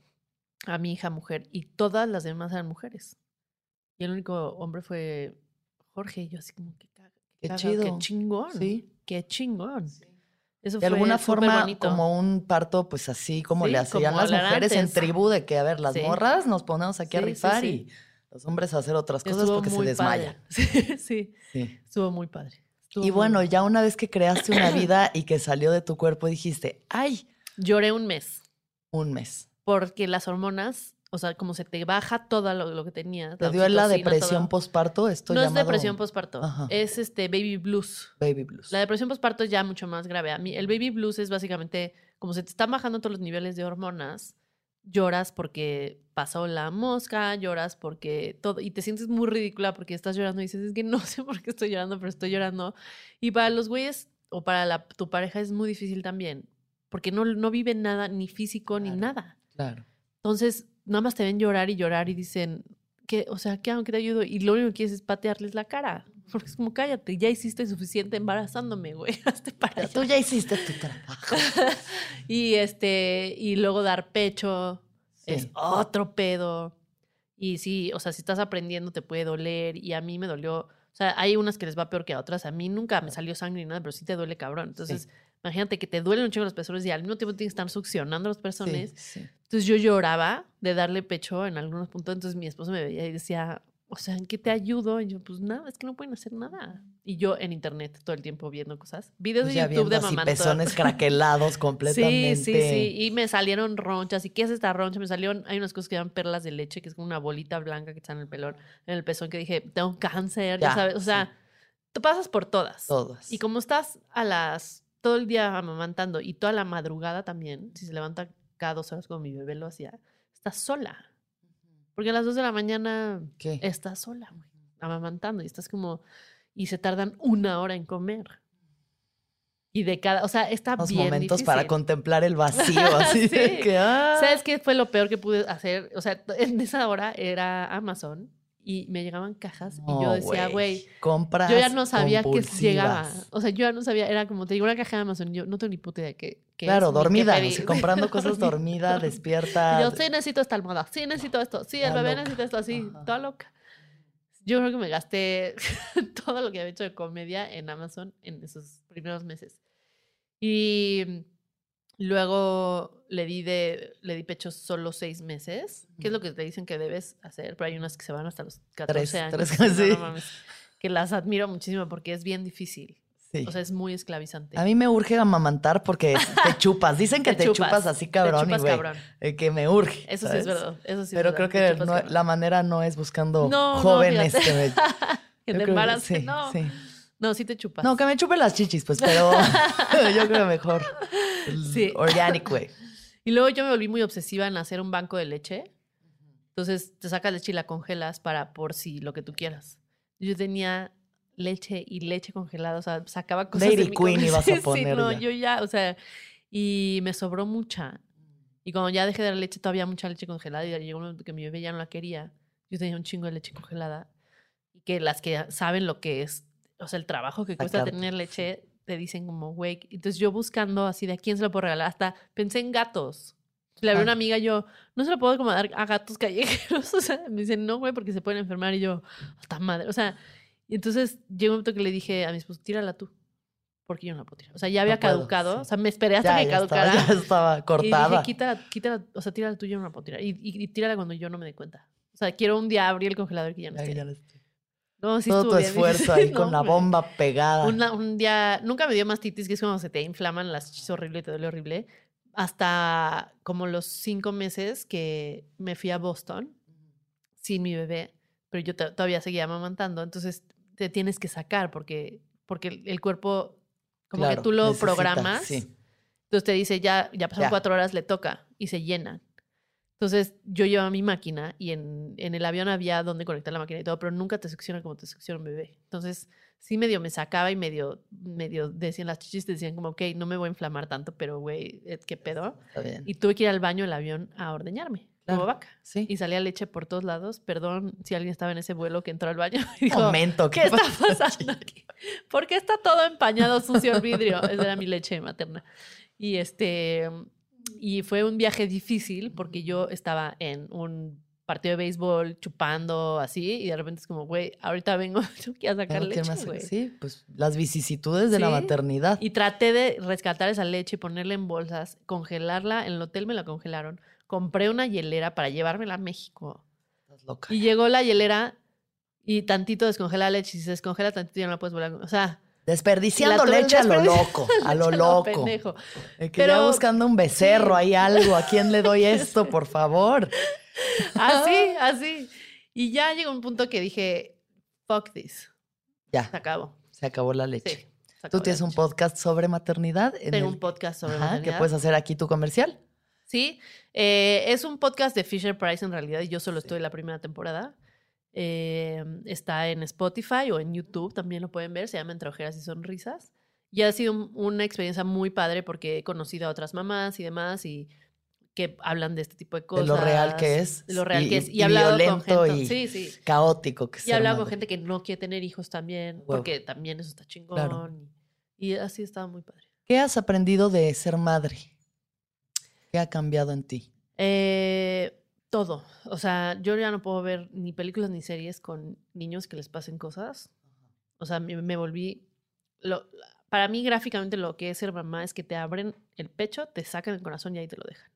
a mi hija mujer y todas las demás eran mujeres. Y el único hombre fue Jorge. Y yo así como, qué, caga- Qué chido. Qué chingón. Sí. Qué chingón. Eso De fue alguna forma, bonito. como un parto, pues así como Sí, le hacían como las mujeres en tribu, de que, a ver, las Sí. morras nos ponemos aquí a Sí, sí, rifar sí. y los hombres a hacer otras cosas Estuvo porque se desmayan. Sí, sí, Sí. estuvo muy padre. Estuvo Y muy bueno, ya una vez que creaste una vida y que salió de tu cuerpo, dijiste, ay, Lloré un mes un mes. porque las hormonas, o sea, como se te baja todo lo, lo que tenías. ¿Te dio la depresión? Esto No es depresión postparto, Ajá. es este baby blues. Baby blues. La depresión postparto es ya mucho más grave. A mí, el baby blues es básicamente como se te están bajando todos los niveles de hormonas, lloras porque pasó la mosca, lloras porque todo, y te sientes muy ridícula porque estás llorando y dices, es que no sé por qué estoy llorando, pero estoy llorando. Y para los güeyes o para la- tu pareja es muy difícil también, porque no, no viven nada, ni físico, ni nada. Claro. Entonces, nada más te ven llorar y llorar y dicen, que, o sea, ¿qué hago? ¿Qué te ayudo? Y lo único que quieres es patearles la cara. Porque es como, cállate, ya hiciste suficiente embarazándome, güey. Hazte para allá. tú ya hiciste tu trabajo. y este, y luego dar pecho es Sí. otro pedo. Y sí, o sea, si estás aprendiendo te puede doler. Y a mí me dolió. O sea, hay unas que les va peor que a otras. A mí nunca me salió sangre ni nada, pero sí te duele cabrón. Entonces, imagínate que te duelen un chingo los pezones y al mismo tiempo tienes que estar succionando los pezones. Sí, sí. Entonces yo lloraba de darle pecho en algunos puntos. Entonces mi esposo me veía y decía, o sea, ¿en qué te ayudo? Y yo, pues nada, es que no pueden hacer nada. Y yo en internet todo el tiempo viendo cosas. Videos Pues de YouTube de mamá. pezones craquelados completamente. Sí, sí, sí. Y me salieron ronchas. ¿Y qué es esta roncha? Me salieron, hay unas cosas que llaman perlas de leche, que es como una bolita blanca que está en el pelón, en el pezón, que dije, tengo cáncer, ya, Ya, sabes. O sea, tú pasas por todas. Todas. Y como estás a las, todo el día amamantando y toda la madrugada también, si se levanta cada dos horas como mi bebé lo hacía, estás sola. Porque a las dos de la mañana ¿Qué? estás sola, güey, amamantando y estás como, y se tardan una hora en comer. Y de cada, o sea, está Unos bien momentos para contemplar el vacío, así de que, ah. ¿Sabes qué fue lo peor que pude hacer? O sea, en esa hora era Amazon y me llegaban cajas y yo No, decía, güey, compras yo ya no sabía compulsivas. llegaba. O sea, yo ya no sabía, era como, te digo una caja de Amazon, yo no tengo ni puta idea qué, qué es, Claro, qué dormida, así, comprando cosas dormida, despierta. Yo, sí necesito esta almohada, sí necesito esto, sí, el bebé necesita esto, así, Ajá. toda loca. Yo creo que me gasté todo lo que había hecho de comedia en Amazon en esos primeros meses. Y luego le di de le di pecho solo seis meses, que es lo que te dicen que debes hacer, pero hay unas que se van hasta los 14 Tres, años. tres, no, no sí. mames, que las admiro muchísimo porque es bien difícil. Sí. O sea, es muy esclavizante. a mí me urge amamantar porque te chupas. Dicen que te, chupas, así te cabrón, y chupas güey, cabrón. eh, que me urge. Eso sí es verdad. Eso sí es Pero verdad, creo te que no- la manera no es buscando No, no, jóvenes fíjate. que me. que te sí, no. sí. No, sí te chupas. No, que me chupe las chichis, pues, pero yo creo mejor. Sí. Organic way. Y luego yo me volví muy obsesiva en hacer un banco de leche. Entonces te sacas leche y la congelas para por si lo que tú quieras. Yo tenía leche y leche congelada, o sea, sacaba cosas de mi Queen ibas a Sí, sí, poner no, ya. yo ya, o sea, y me sobró mucha. Y cuando ya dejé de dar leche, todavía mucha leche congelada y llegó un momento que mi bebé ya no la quería. Yo tenía un chingo de leche congelada. Y que las que saben lo que es, o sea, el trabajo que cuesta tener leche, te dicen como, güey. Entonces yo buscando así de a quién se lo puedo regalar, hasta pensé en gatos. Le hablé a una Ah. amiga y yo, no se lo puedo como dar a gatos callejeros. O sea, me dicen, no, güey, porque se pueden enfermar. Y yo, hasta madre. O sea, y entonces llegó un momento que le dije a mi esposo, tírala tú. porque yo no la puedo tirar. O sea, ya había No puedo, caducado. sí. O sea, me esperé hasta Ya, que ya estaba, caducara. ya estaba Y cortada. dije, quítala, quítala, o sea, tírala tuya, yo no la puedo tirar. Y, y, y tírala cuando yo no me dé cuenta. O sea, quiero un día abrir el congelador y que ya no Ya, esté. ya lo estoy. No, sí Todo tu bien esfuerzo ahí con la bomba pegada. Una- un día, nunca me dio mastitis, que es cuando se te inflaman las chichis horrible y te duele horrible. Hasta como los cinco meses que me fui a Boston sin mi bebé, pero yo to- todavía seguía amamantando. Entonces te tienes que sacar porque, porque el- cuerpo, como Claro, que tú lo necesita, programas. sí. Entonces te dice, ya, ya pasaron Ya. cuatro horas, le toca y se llenan. Entonces yo llevaba mi máquina y en, en el avión había donde conectar la máquina y todo, pero nunca te succiona como te succiona un bebé. Entonces sí medio me sacaba y medio, medio decían las chichis, decían como, ok, no me voy a inflamar tanto, pero güey, eh, ¿qué pedo? Está bien. Y tuve que ir al baño del avión a ordeñarme, Claro. como vaca. Sí. Y salía leche por todos lados. Perdón si alguien estaba en ese vuelo que entró al baño y dijo, Momento, ¿qué está pasando aquí? ¿Por qué está todo empañado, sucio el vidrio? Esa era mi leche materna. Y este y fue un viaje difícil porque yo estaba en un partido de béisbol chupando así y de repente es como, güey, ahorita vengo ir a sacar leche, más- güey. Sí, pues las vicisitudes de la maternidad. Y traté de rescatar esa leche y ponerla en bolsas, congelarla. En el hotel me la congelaron. Compré una hielera para llevármela a México. Estás loca. Y llegó la hielera y tantito descongela la leche. Y si se descongela tantito ya no la puedes volver a... O sea, Desperdiciando leche a lo loco, a lo loco. pendejo. Que ya Pero- buscando un becerro, hay algo. ¿A quién le doy esto, por favor? Así, así. Y ya llegó un punto que dije, fuck this. Ya, Se acabó. se acabó la leche. Tú acabó tienes un leche. podcast sobre maternidad. en Tengo el- un podcast sobre Ajá, que maternidad. puedes hacer aquí tu comercial. Sí, eh, es un podcast de Fisher Price en realidad. y Yo solo estoy en la primera temporada. Eh, está en Spotify o en YouTube, también lo pueden ver. Se llama Entre Ojeras y Sonrisas. Y ha sido un- una experiencia muy padre porque he conocido a otras mamás y demás y que hablan de este tipo de cosas. De lo real que es. De lo real y- que es. Y, y hablado con gente. y Sí, sí. caótico que Y hablado con gente que no quiere tener hijos también, Huevo. porque también eso está chingón. Claro. Y, y así estaba muy padre. ¿Qué has aprendido de ser madre? ¿Qué ha cambiado en ti? Eh, todo. O sea, yo ya no puedo ver ni películas ni series con niños que les pasen cosas. O sea, me, me volví... Lo, para mí, gráficamente, lo que es ser mamá es que te abren el pecho, te sacan el corazón y ahí te lo dejan.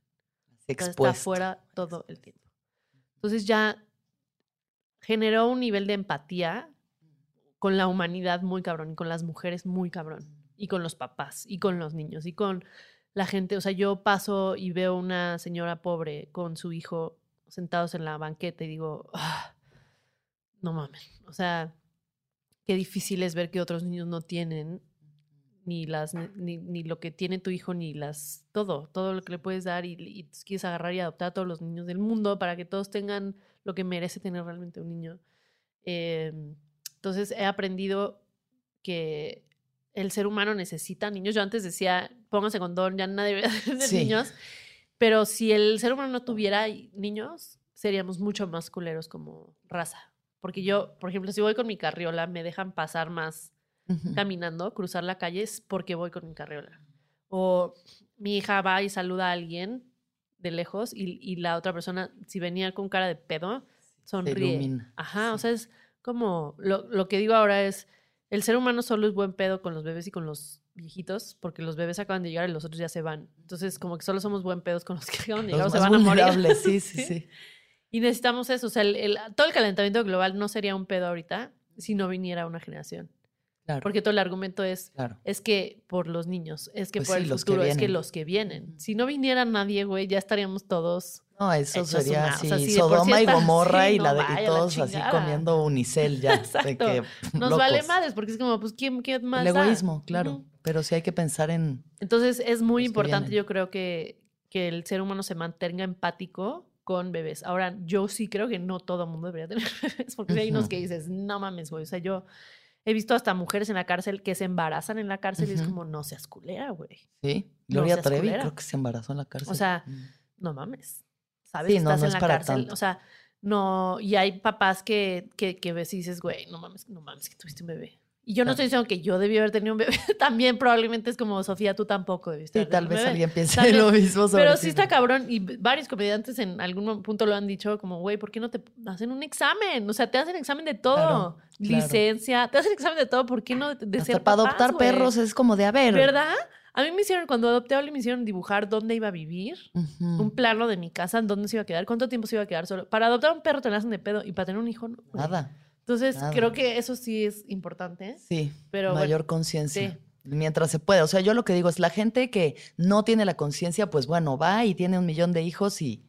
Entonces, está afuera todo el tiempo. Entonces ya generó un nivel de empatía con la humanidad muy cabrón y con las mujeres muy cabrón y con los papás y con los niños y con la gente. O sea, yo paso y veo una señora pobre con su hijo sentados en la banqueta y digo, "Ah, no mames. O sea, qué difícil es ver que otros niños no tienen ni las ni, ni lo que tiene tu hijo ni las todo todo lo que le puedes dar y, quieres agarrar y adoptar a todos los niños del mundo para que todos tengan lo que merece tener realmente un niño Eh, entonces he aprendido que el ser humano necesita niños yo antes decía pónganse condón ya nadie debería tener Sí. niños pero si el ser humano no tuviera niños seríamos mucho más culeros como raza porque yo por ejemplo si voy con mi carriola me dejan pasar más caminando, cruzar la calle es porque voy con mi carriola. O mi hija va y saluda a alguien de lejos y, y la otra persona, si venía con cara de pedo, sonríe. Ajá, o sea, es como lo, lo que digo ahora es, el ser humano solo es buen pedo con los bebés y con los viejitos, porque los bebés acaban de llegar y los otros ya se van. Entonces, como que solo somos buen pedos con los que acaban de llegar o se van a morir. sí, sí, Sí. sí. Y necesitamos eso. O sea, el- el- todo el calentamiento global no sería un pedo ahorita si no viniera una generación. Claro, Porque todo el argumento es, claro. es que por los niños, es que Pues por sí, el los que futuro, es que los que vienen. Si no viniera nadie, güey, ya estaríamos todos. No, eso sería una- o así, sea, si de por sí Sodoma y Gomorra y, la de, vaya y la todos así comiendo unicel ya. de que, Nos locos. vale madres, porque es como, pues, ¿quién, qué más El da? egoísmo, claro. Pero sí hay que pensar en... Entonces, es muy importante, yo creo que, que el ser humano se mantenga empático con bebés. Ahora, yo sí creo que no todo mundo debería tener bebés, porque hay unos que dices, no mames, güey. O sea, yo he visto hasta mujeres en la cárcel que se embarazan en la cárcel y es como, no seas culera, güey. Sí, Gloria Trevi culera. creo que se embarazó en la cárcel. sea, Mm. no mames. ¿Sabes? Sí, no, estás no en es la para cárcel. tanto. O sea, no. Y hay papás que, que, que ves y dices, güey, no mames, no mames, que tuviste un bebé. Y yo no estoy diciendo que yo debí haber tenido un bebé. También probablemente es como, Sofía, tú tampoco debiste Sí, haber tal vez bebé. alguien piense lo mismo sobre Pero sí está cabrón y varios comediantes en algún punto lo han dicho como, güey, ¿por qué no te hacen un examen? O sea, te hacen examen de todo. Claro, claro. Licencia, te hacen examen de todo. ¿Por qué no de, Hasta ser para papás, adoptar perros es como de, a ver. ¿Verdad? A mí me hicieron, cuando adopté a Oli, me hicieron dibujar dónde iba a vivir, un plano de mi casa, dónde se iba a quedar, cuánto tiempo se iba a quedar solo. Para adoptar un perro te la hacen de pedo y para tener un hijo, no. Nada. Entonces, creo que eso sí es importante. Sí, Pero mayor bueno, conciencia. sí. Mientras se puede. O sea, yo lo que digo es, la gente que no tiene la conciencia, pues bueno, va y tiene un millón de hijos y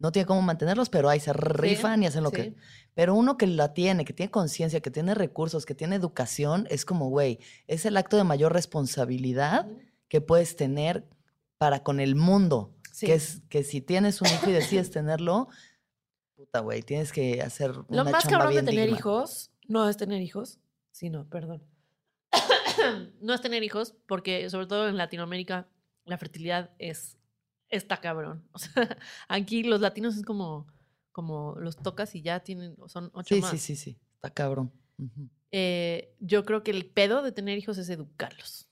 no tiene cómo mantenerlos, pero ahí se rifan y hacen lo sí. que... Pero uno que la tiene, que tiene conciencia, que tiene recursos, que tiene educación, es como, güey, es el acto de mayor responsabilidad que puedes tener para con el mundo. Sí. Que es que si tienes un hijo y decides tenerlo, puta, güey, tienes que hacer una Lo más cabrón de tener digna. hijos no es tener hijos, sino, perdón. no es tener hijos, porque sobre todo en Latinoamérica la fertilidad es está cabrón. O sea, aquí los latinos es como, como los tocas y ya tienen, son ocho Sí, más. sí, sí, sí. Está cabrón. Eh, yo creo que el pedo de tener hijos es educarlos.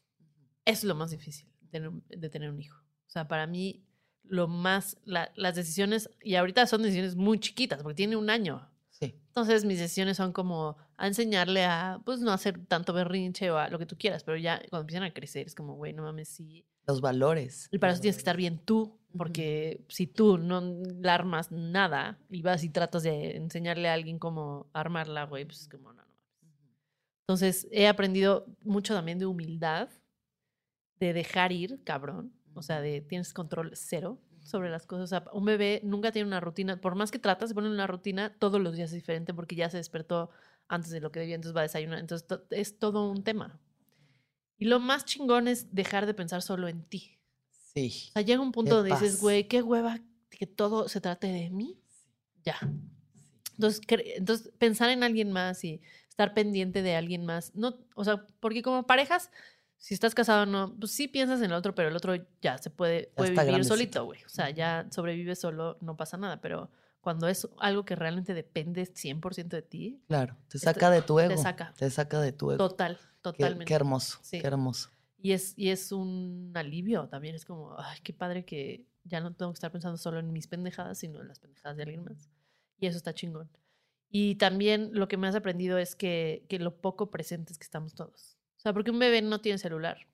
Es lo más difícil de tener, un- de tener un hijo. O sea, para mí, lo más, la- las decisiones, y ahorita son decisiones muy chiquitas, porque tiene un año. Sí. Entonces, mis decisiones son como a enseñarle a, pues, no hacer tanto berrinche o a lo que tú quieras, pero ya cuando empiezan a crecer es como, güey, no mames, sí. Los valores. Y para eso tienes que estar bien tú, porque si tú no la armas nada y vas y tratas de enseñarle a alguien cómo armarla, güey, pues es como, no, no mames. Entonces, he aprendido mucho también de humildad, de dejar ir, cabrón. O sea, de tienes control cero sobre las cosas. O sea, un bebé nunca tiene una rutina. Por más que tratas de poner una rutina, todos los días es diferente porque ya se despertó antes de lo que debía, entonces va a desayunar. Entonces, to- es todo un tema. Y lo más chingón es dejar de pensar solo en ti. Sí. O sea, llega un punto donde dices, paz. güey, qué hueva que todo se trate de mí. Ya. Entonces, entonces, pensar en alguien más y estar pendiente de alguien más. No, o sea, porque como parejas, si estás casado o no, pues sí piensas en el otro, pero el otro ya se puede, puede vivir grandecito. solito, güey. O sea, ya sobrevive solo, no pasa nada. Pero cuando es algo que realmente depende 100% de ti, Claro. Te Este- saca de tu ego. te saca. Te saca de tu ego. total, Qué, totalmente. qué hermoso. Sí. Qué hermoso. Y es, y es un alivio también. Es como, ay, qué padre que ya no tengo que estar pensando solo en mis pendejadas, sino en las pendejadas de alguien más. Y eso está chingón. Y también lo que me has aprendido es que, que lo poco presentes que estamos todos. O sea, porque un bebé no tiene celular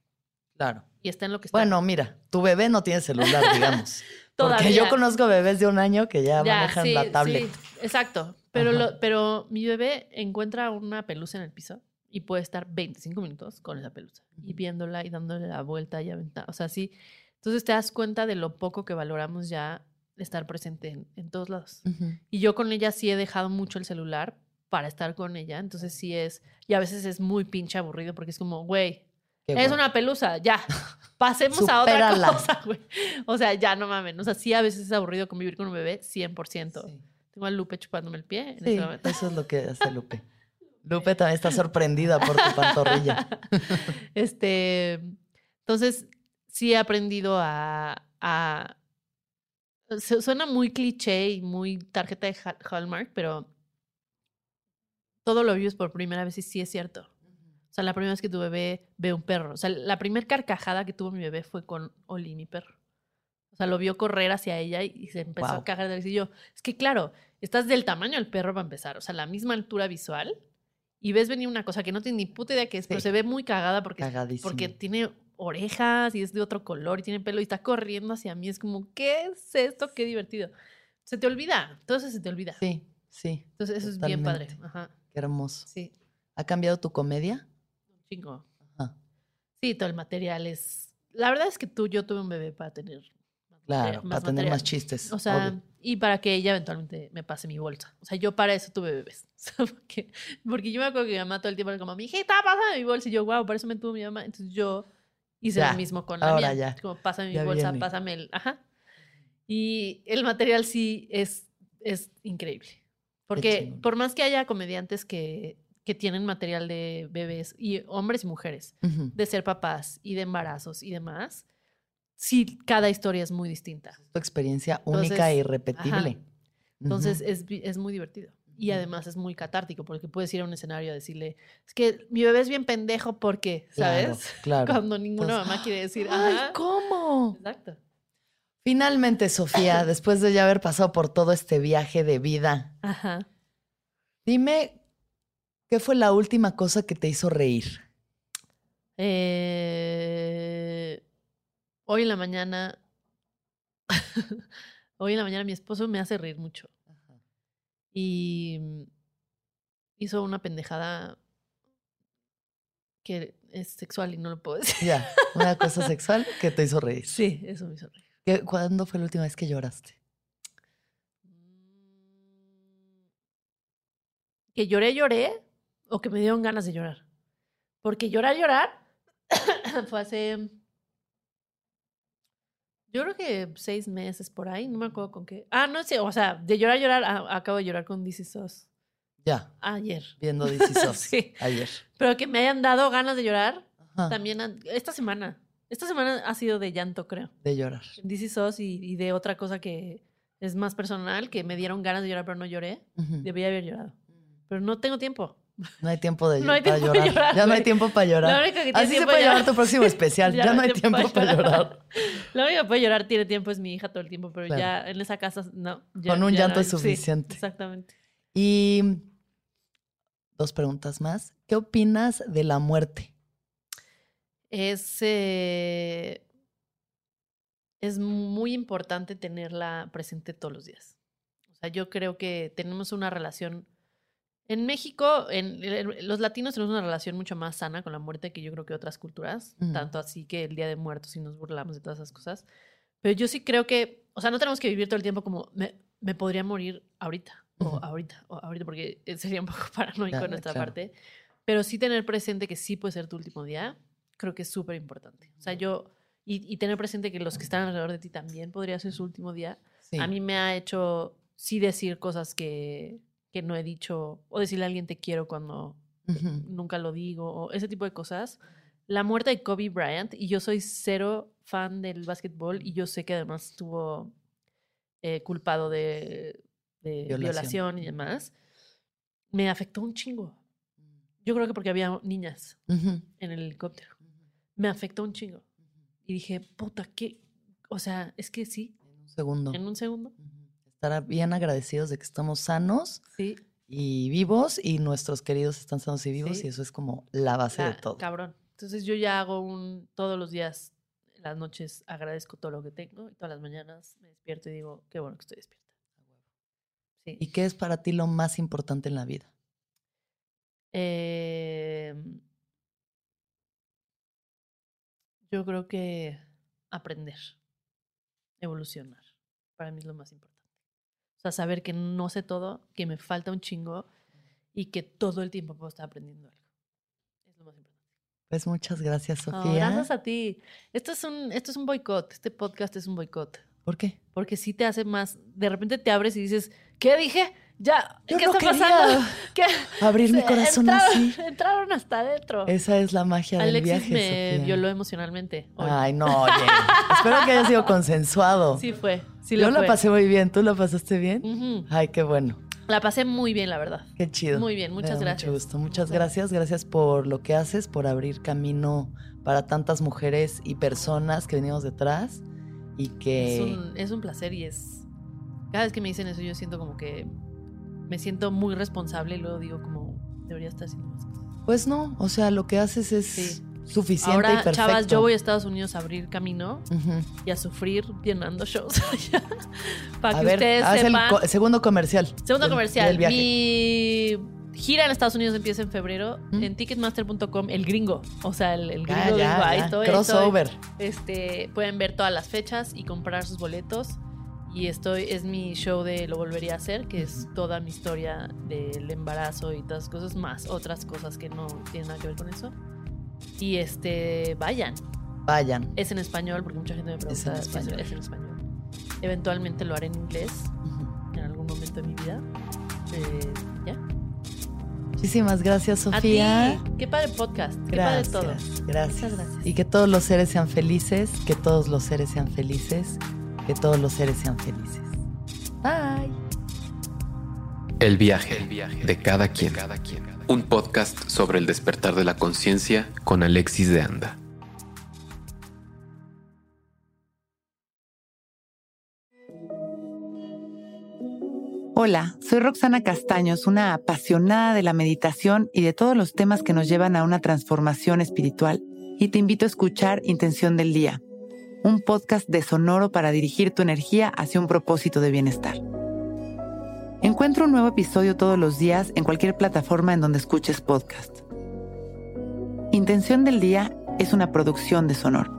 Claro. y está en lo que está. Bueno, mira, tu bebé no tiene celular, digamos. Porque Todavía. yo conozco bebés de un año que ya, manejan sí, la tablet. sí, exacto. Pero, lo- pero mi bebé encuentra una pelusa en el piso y puede estar 25 minutos con esa pelusa y viéndola y dándole la vuelta y aventando. O sea, sí. Entonces te das cuenta de lo poco que valoramos ya estar presente en, en todos lados. Y yo con ella sí he dejado mucho el celular para estar con ella. Entonces sí es. Y a veces es muy pinche aburrido porque es como, güey, Qué es bueno. una pelusa, ya. Pasemos a otra cosa, güey. O sea, ya no mames. O sea, sí a veces es aburrido convivir con un bebé, 100%. Sí. Tengo a Lupe chupándome el pie en Sí, este momento. eso es lo que hace Lupe. Lupe también está sorprendida por tu pantorrilla. este, entonces, sí he aprendido a, a- su- Suena muy cliché y muy tarjeta de Ha- Hallmark, pero todo lo vives por primera vez y sí es cierto. O sea, la primera vez que tu bebé ve un perro. O sea, la primera carcajada que tuvo mi bebé fue con Oli, mi perro. O sea, lo vio correr hacia ella y, se empezó a Guau. cagar de risa. Y yo, es que claro, estás del tamaño del perro para empezar. O sea, la misma altura visual. Y ves venir una cosa que no tienes ni puta idea que es, pero Sí. se ve muy cagada porque, porque tiene orejas y es de otro color y tiene pelo y está corriendo hacia mí. Es como, ¿qué es esto? Qué divertido. Se te olvida, todo eso se te olvida. Sí, sí, Entonces eso es bien padre. totalmente. Ajá, qué hermoso. sí, ¿Ha cambiado tu comedia? un chingo. Ajá. Sí, todo el material es... La verdad es que tú, yo tuve un bebé para tener... más Claro, materia- para más tener material. más chistes. O sea, obvio. y para que ella eventualmente me pase mi bolsa. O sea, yo para eso tuve bebés. Porque, porque yo me acuerdo que mi mamá todo el tiempo era como, mi hijita, pásame mi bolsa. Y yo, wow, por eso me tuvo mi mamá. Entonces yo hice Ya, lo mismo con la ahora mía. ya, Como, pásame mi ya bolsa, viene. pásame el... Ajá. Y el material sí es, es increíble. Porque por más que haya comediantes que, que tienen material de bebés, y hombres y mujeres, de ser papás y de embarazos y demás, sí, cada historia es muy distinta. Tu experiencia única e irrepetible. Entonces es, es muy divertido. Y además es muy catártico porque puedes ir a un escenario a decirle, es que mi bebé es bien pendejo porque, ¿sabes? claro. Cuando ninguna Entonces, mamá quiere decir, Ay. ¿cómo? Exacto. Finalmente, Sofía, después de ya haber pasado por todo este viaje de vida, Ajá. dime, ¿qué fue la última cosa que te hizo reír? Eh, hoy en la mañana, hoy en la mañana mi esposo me hace reír mucho. Y hizo una pendejada que es sexual y no lo puedo decir. Ya, una cosa sexual que te hizo reír. Sí, eso me hizo reír. ¿Qué- ¿Cuándo fue la última vez que lloraste? Que lloré, lloré, o que me dieron ganas de llorar. Porque llorar, llorar, fue hace. Yo creo que seis meses por ahí, no me acuerdo con qué. Ah, no sé, o sea, de llorar, llorar, a- acabo de llorar con Is Us Ya, ayer. viendo Is Us Sí. ayer. Pero que me hayan dado ganas de llorar Ajá, también esta semana. Esta semana ha sido de llanto, creo. de llorar. This Is Us y, y de otra cosa que es más personal, que me dieron ganas de llorar, pero no lloré. Ujú. Debía haber llorado. Pero no tengo tiempo. No hay tiempo de No hay para tiempo de llorar. llorar, Ya no hay tiempo para llorar. Así se puede llorar- tu próximo especial. ya, no hay tiempo para llorar. La única que puede llorar tiene tiempo es mi hija todo el tiempo, pero Claro. ya en esa casa no. ya- Con un ya llanto es sí, suficiente. exactamente. Y dos preguntas más. ¿Qué opinas de la muerte? Es, eh, es muy importante tenerla presente todos los días. O sea, yo creo que tenemos una relación. En México, en, en- los latinos tenemos una relación mucho más sana con la muerte que yo creo que otras culturas. Tanto así que el Día de Muertos y nos burlamos de todas esas cosas. Pero yo sí creo que, o sea, no tenemos que vivir todo el tiempo como me, me podría morir ahorita, o Ujú. ahorita, o ahorita, porque eh, sería un poco paranoico de nuestra claro. parte. Pero sí tener presente que sí puede ser tu último día, creo que es súper importante. O sea, yo, y, y tener presente que los que están alrededor de ti también podría ser su último día. Sí. A mí me ha hecho sí decir cosas que, que no he dicho, o decirle a alguien te quiero cuando Ujú. nunca lo digo, o ese tipo de cosas. La muerte de Kobe Bryant, y yo soy cero fan del básquetbol, y yo sé que además estuvo eh, culpado de, de Violación. violación. y demás, me afectó un chingo. Yo creo que porque había niñas en el helicóptero. Me afectó un chingo. Y dije, puta, ¿qué? O sea, es que sí, En un segundo. en un segundo. Estar bien agradecidos de que estamos sanos Sí, y vivos y nuestros queridos están sanos y vivos Sí. y eso es como la base de todo. cabrón. Entonces yo ya hago un, todos los días, en las noches, agradezco todo lo que tengo y todas las mañanas me despierto y digo, qué bueno que estoy despierta. Sí. ¿Y qué es para ti lo más importante en la vida? Eh, yo creo que aprender, evolucionar, para mí es lo más importante. O sea, saber que no sé todo, que me falta un chingo y que todo el tiempo puedo estar aprendiendo algo. Es lo más importante. Pues muchas gracias, Sofía. gracias a ti. Esto es un, esto es un boicot. Este podcast es un boicot. ¿Por qué? Porque sí te hace más. De repente te abres y dices, ¿qué dije? Ya, Yo ¿qué no está quería pasando? Abrir mi corazón entraron, así. Entraron hasta adentro. Esa es la magia del Alexis viaje, me Sofía. violó emocionalmente. hoy. Ay, no, oye. Espero que haya sido consensuado. Sí fue. Sí Yo lo la pasé muy bien. ¿Tú la pasaste bien? Ay, qué bueno. La pasé muy bien, la verdad. Qué chido. Muy bien, muchas gracias. Mucho gusto. Muchas gracias. Gracias por lo que haces, por abrir camino para tantas mujeres y personas que venimos detrás y que... Es, un, es un placer y es. Cada vez que me dicen eso, yo siento como que me siento muy responsable y luego digo, como, debería estar haciendo más cosas. Pues no, o sea, lo que haces es Sí. suficiente y Ahora, perfecto. chavas, yo voy a Estados Unidos a abrir camino y a sufrir llenando shows allá. Para A que ver, ustedes haz el sepan. co- segundo comercial. Segundo del- comercial. del viaje. Mi gira en Estados Unidos empieza en febrero. ¿Mm? En ticketmaster.com, el gringo. O sea, el, el Ya, gringo, ya, gringo. Ya. ahí Crossover. estoy. Este, pueden ver todas las fechas y comprar sus boletos. Y estoy, es mi show de Lo Volvería a Hacer, que es toda mi historia del embarazo y todas esas cosas, más otras cosas que no tienen nada que ver con eso. Y este, vayan. Vayan. Es en español, porque mucha gente me pregunta en si español. es en español. Eventualmente lo haré en inglés en algún momento de mi vida. Eh, ya. Muchísimas gracias, A Sofía. ti. Qué padre podcast. Qué Gracias, padre todo. gracias. Muchas gracias. Y que todos los seres sean felices, que todos los seres sean felices, que todos los seres sean felices. Bye. El viaje de cada quien. Un podcast sobre el despertar de la conciencia con Alexis de Anda. Hola, soy Roxana Castaños, una apasionada de la meditación y de todos los temas que nos llevan a una transformación espiritual, y te invito a escuchar Intención del Día, un podcast de Sonoro para dirigir tu energía hacia un propósito de bienestar. Encuentra un nuevo episodio todos los días en cualquier plataforma en donde escuches podcast. Intención del Día es una producción de Sonoro.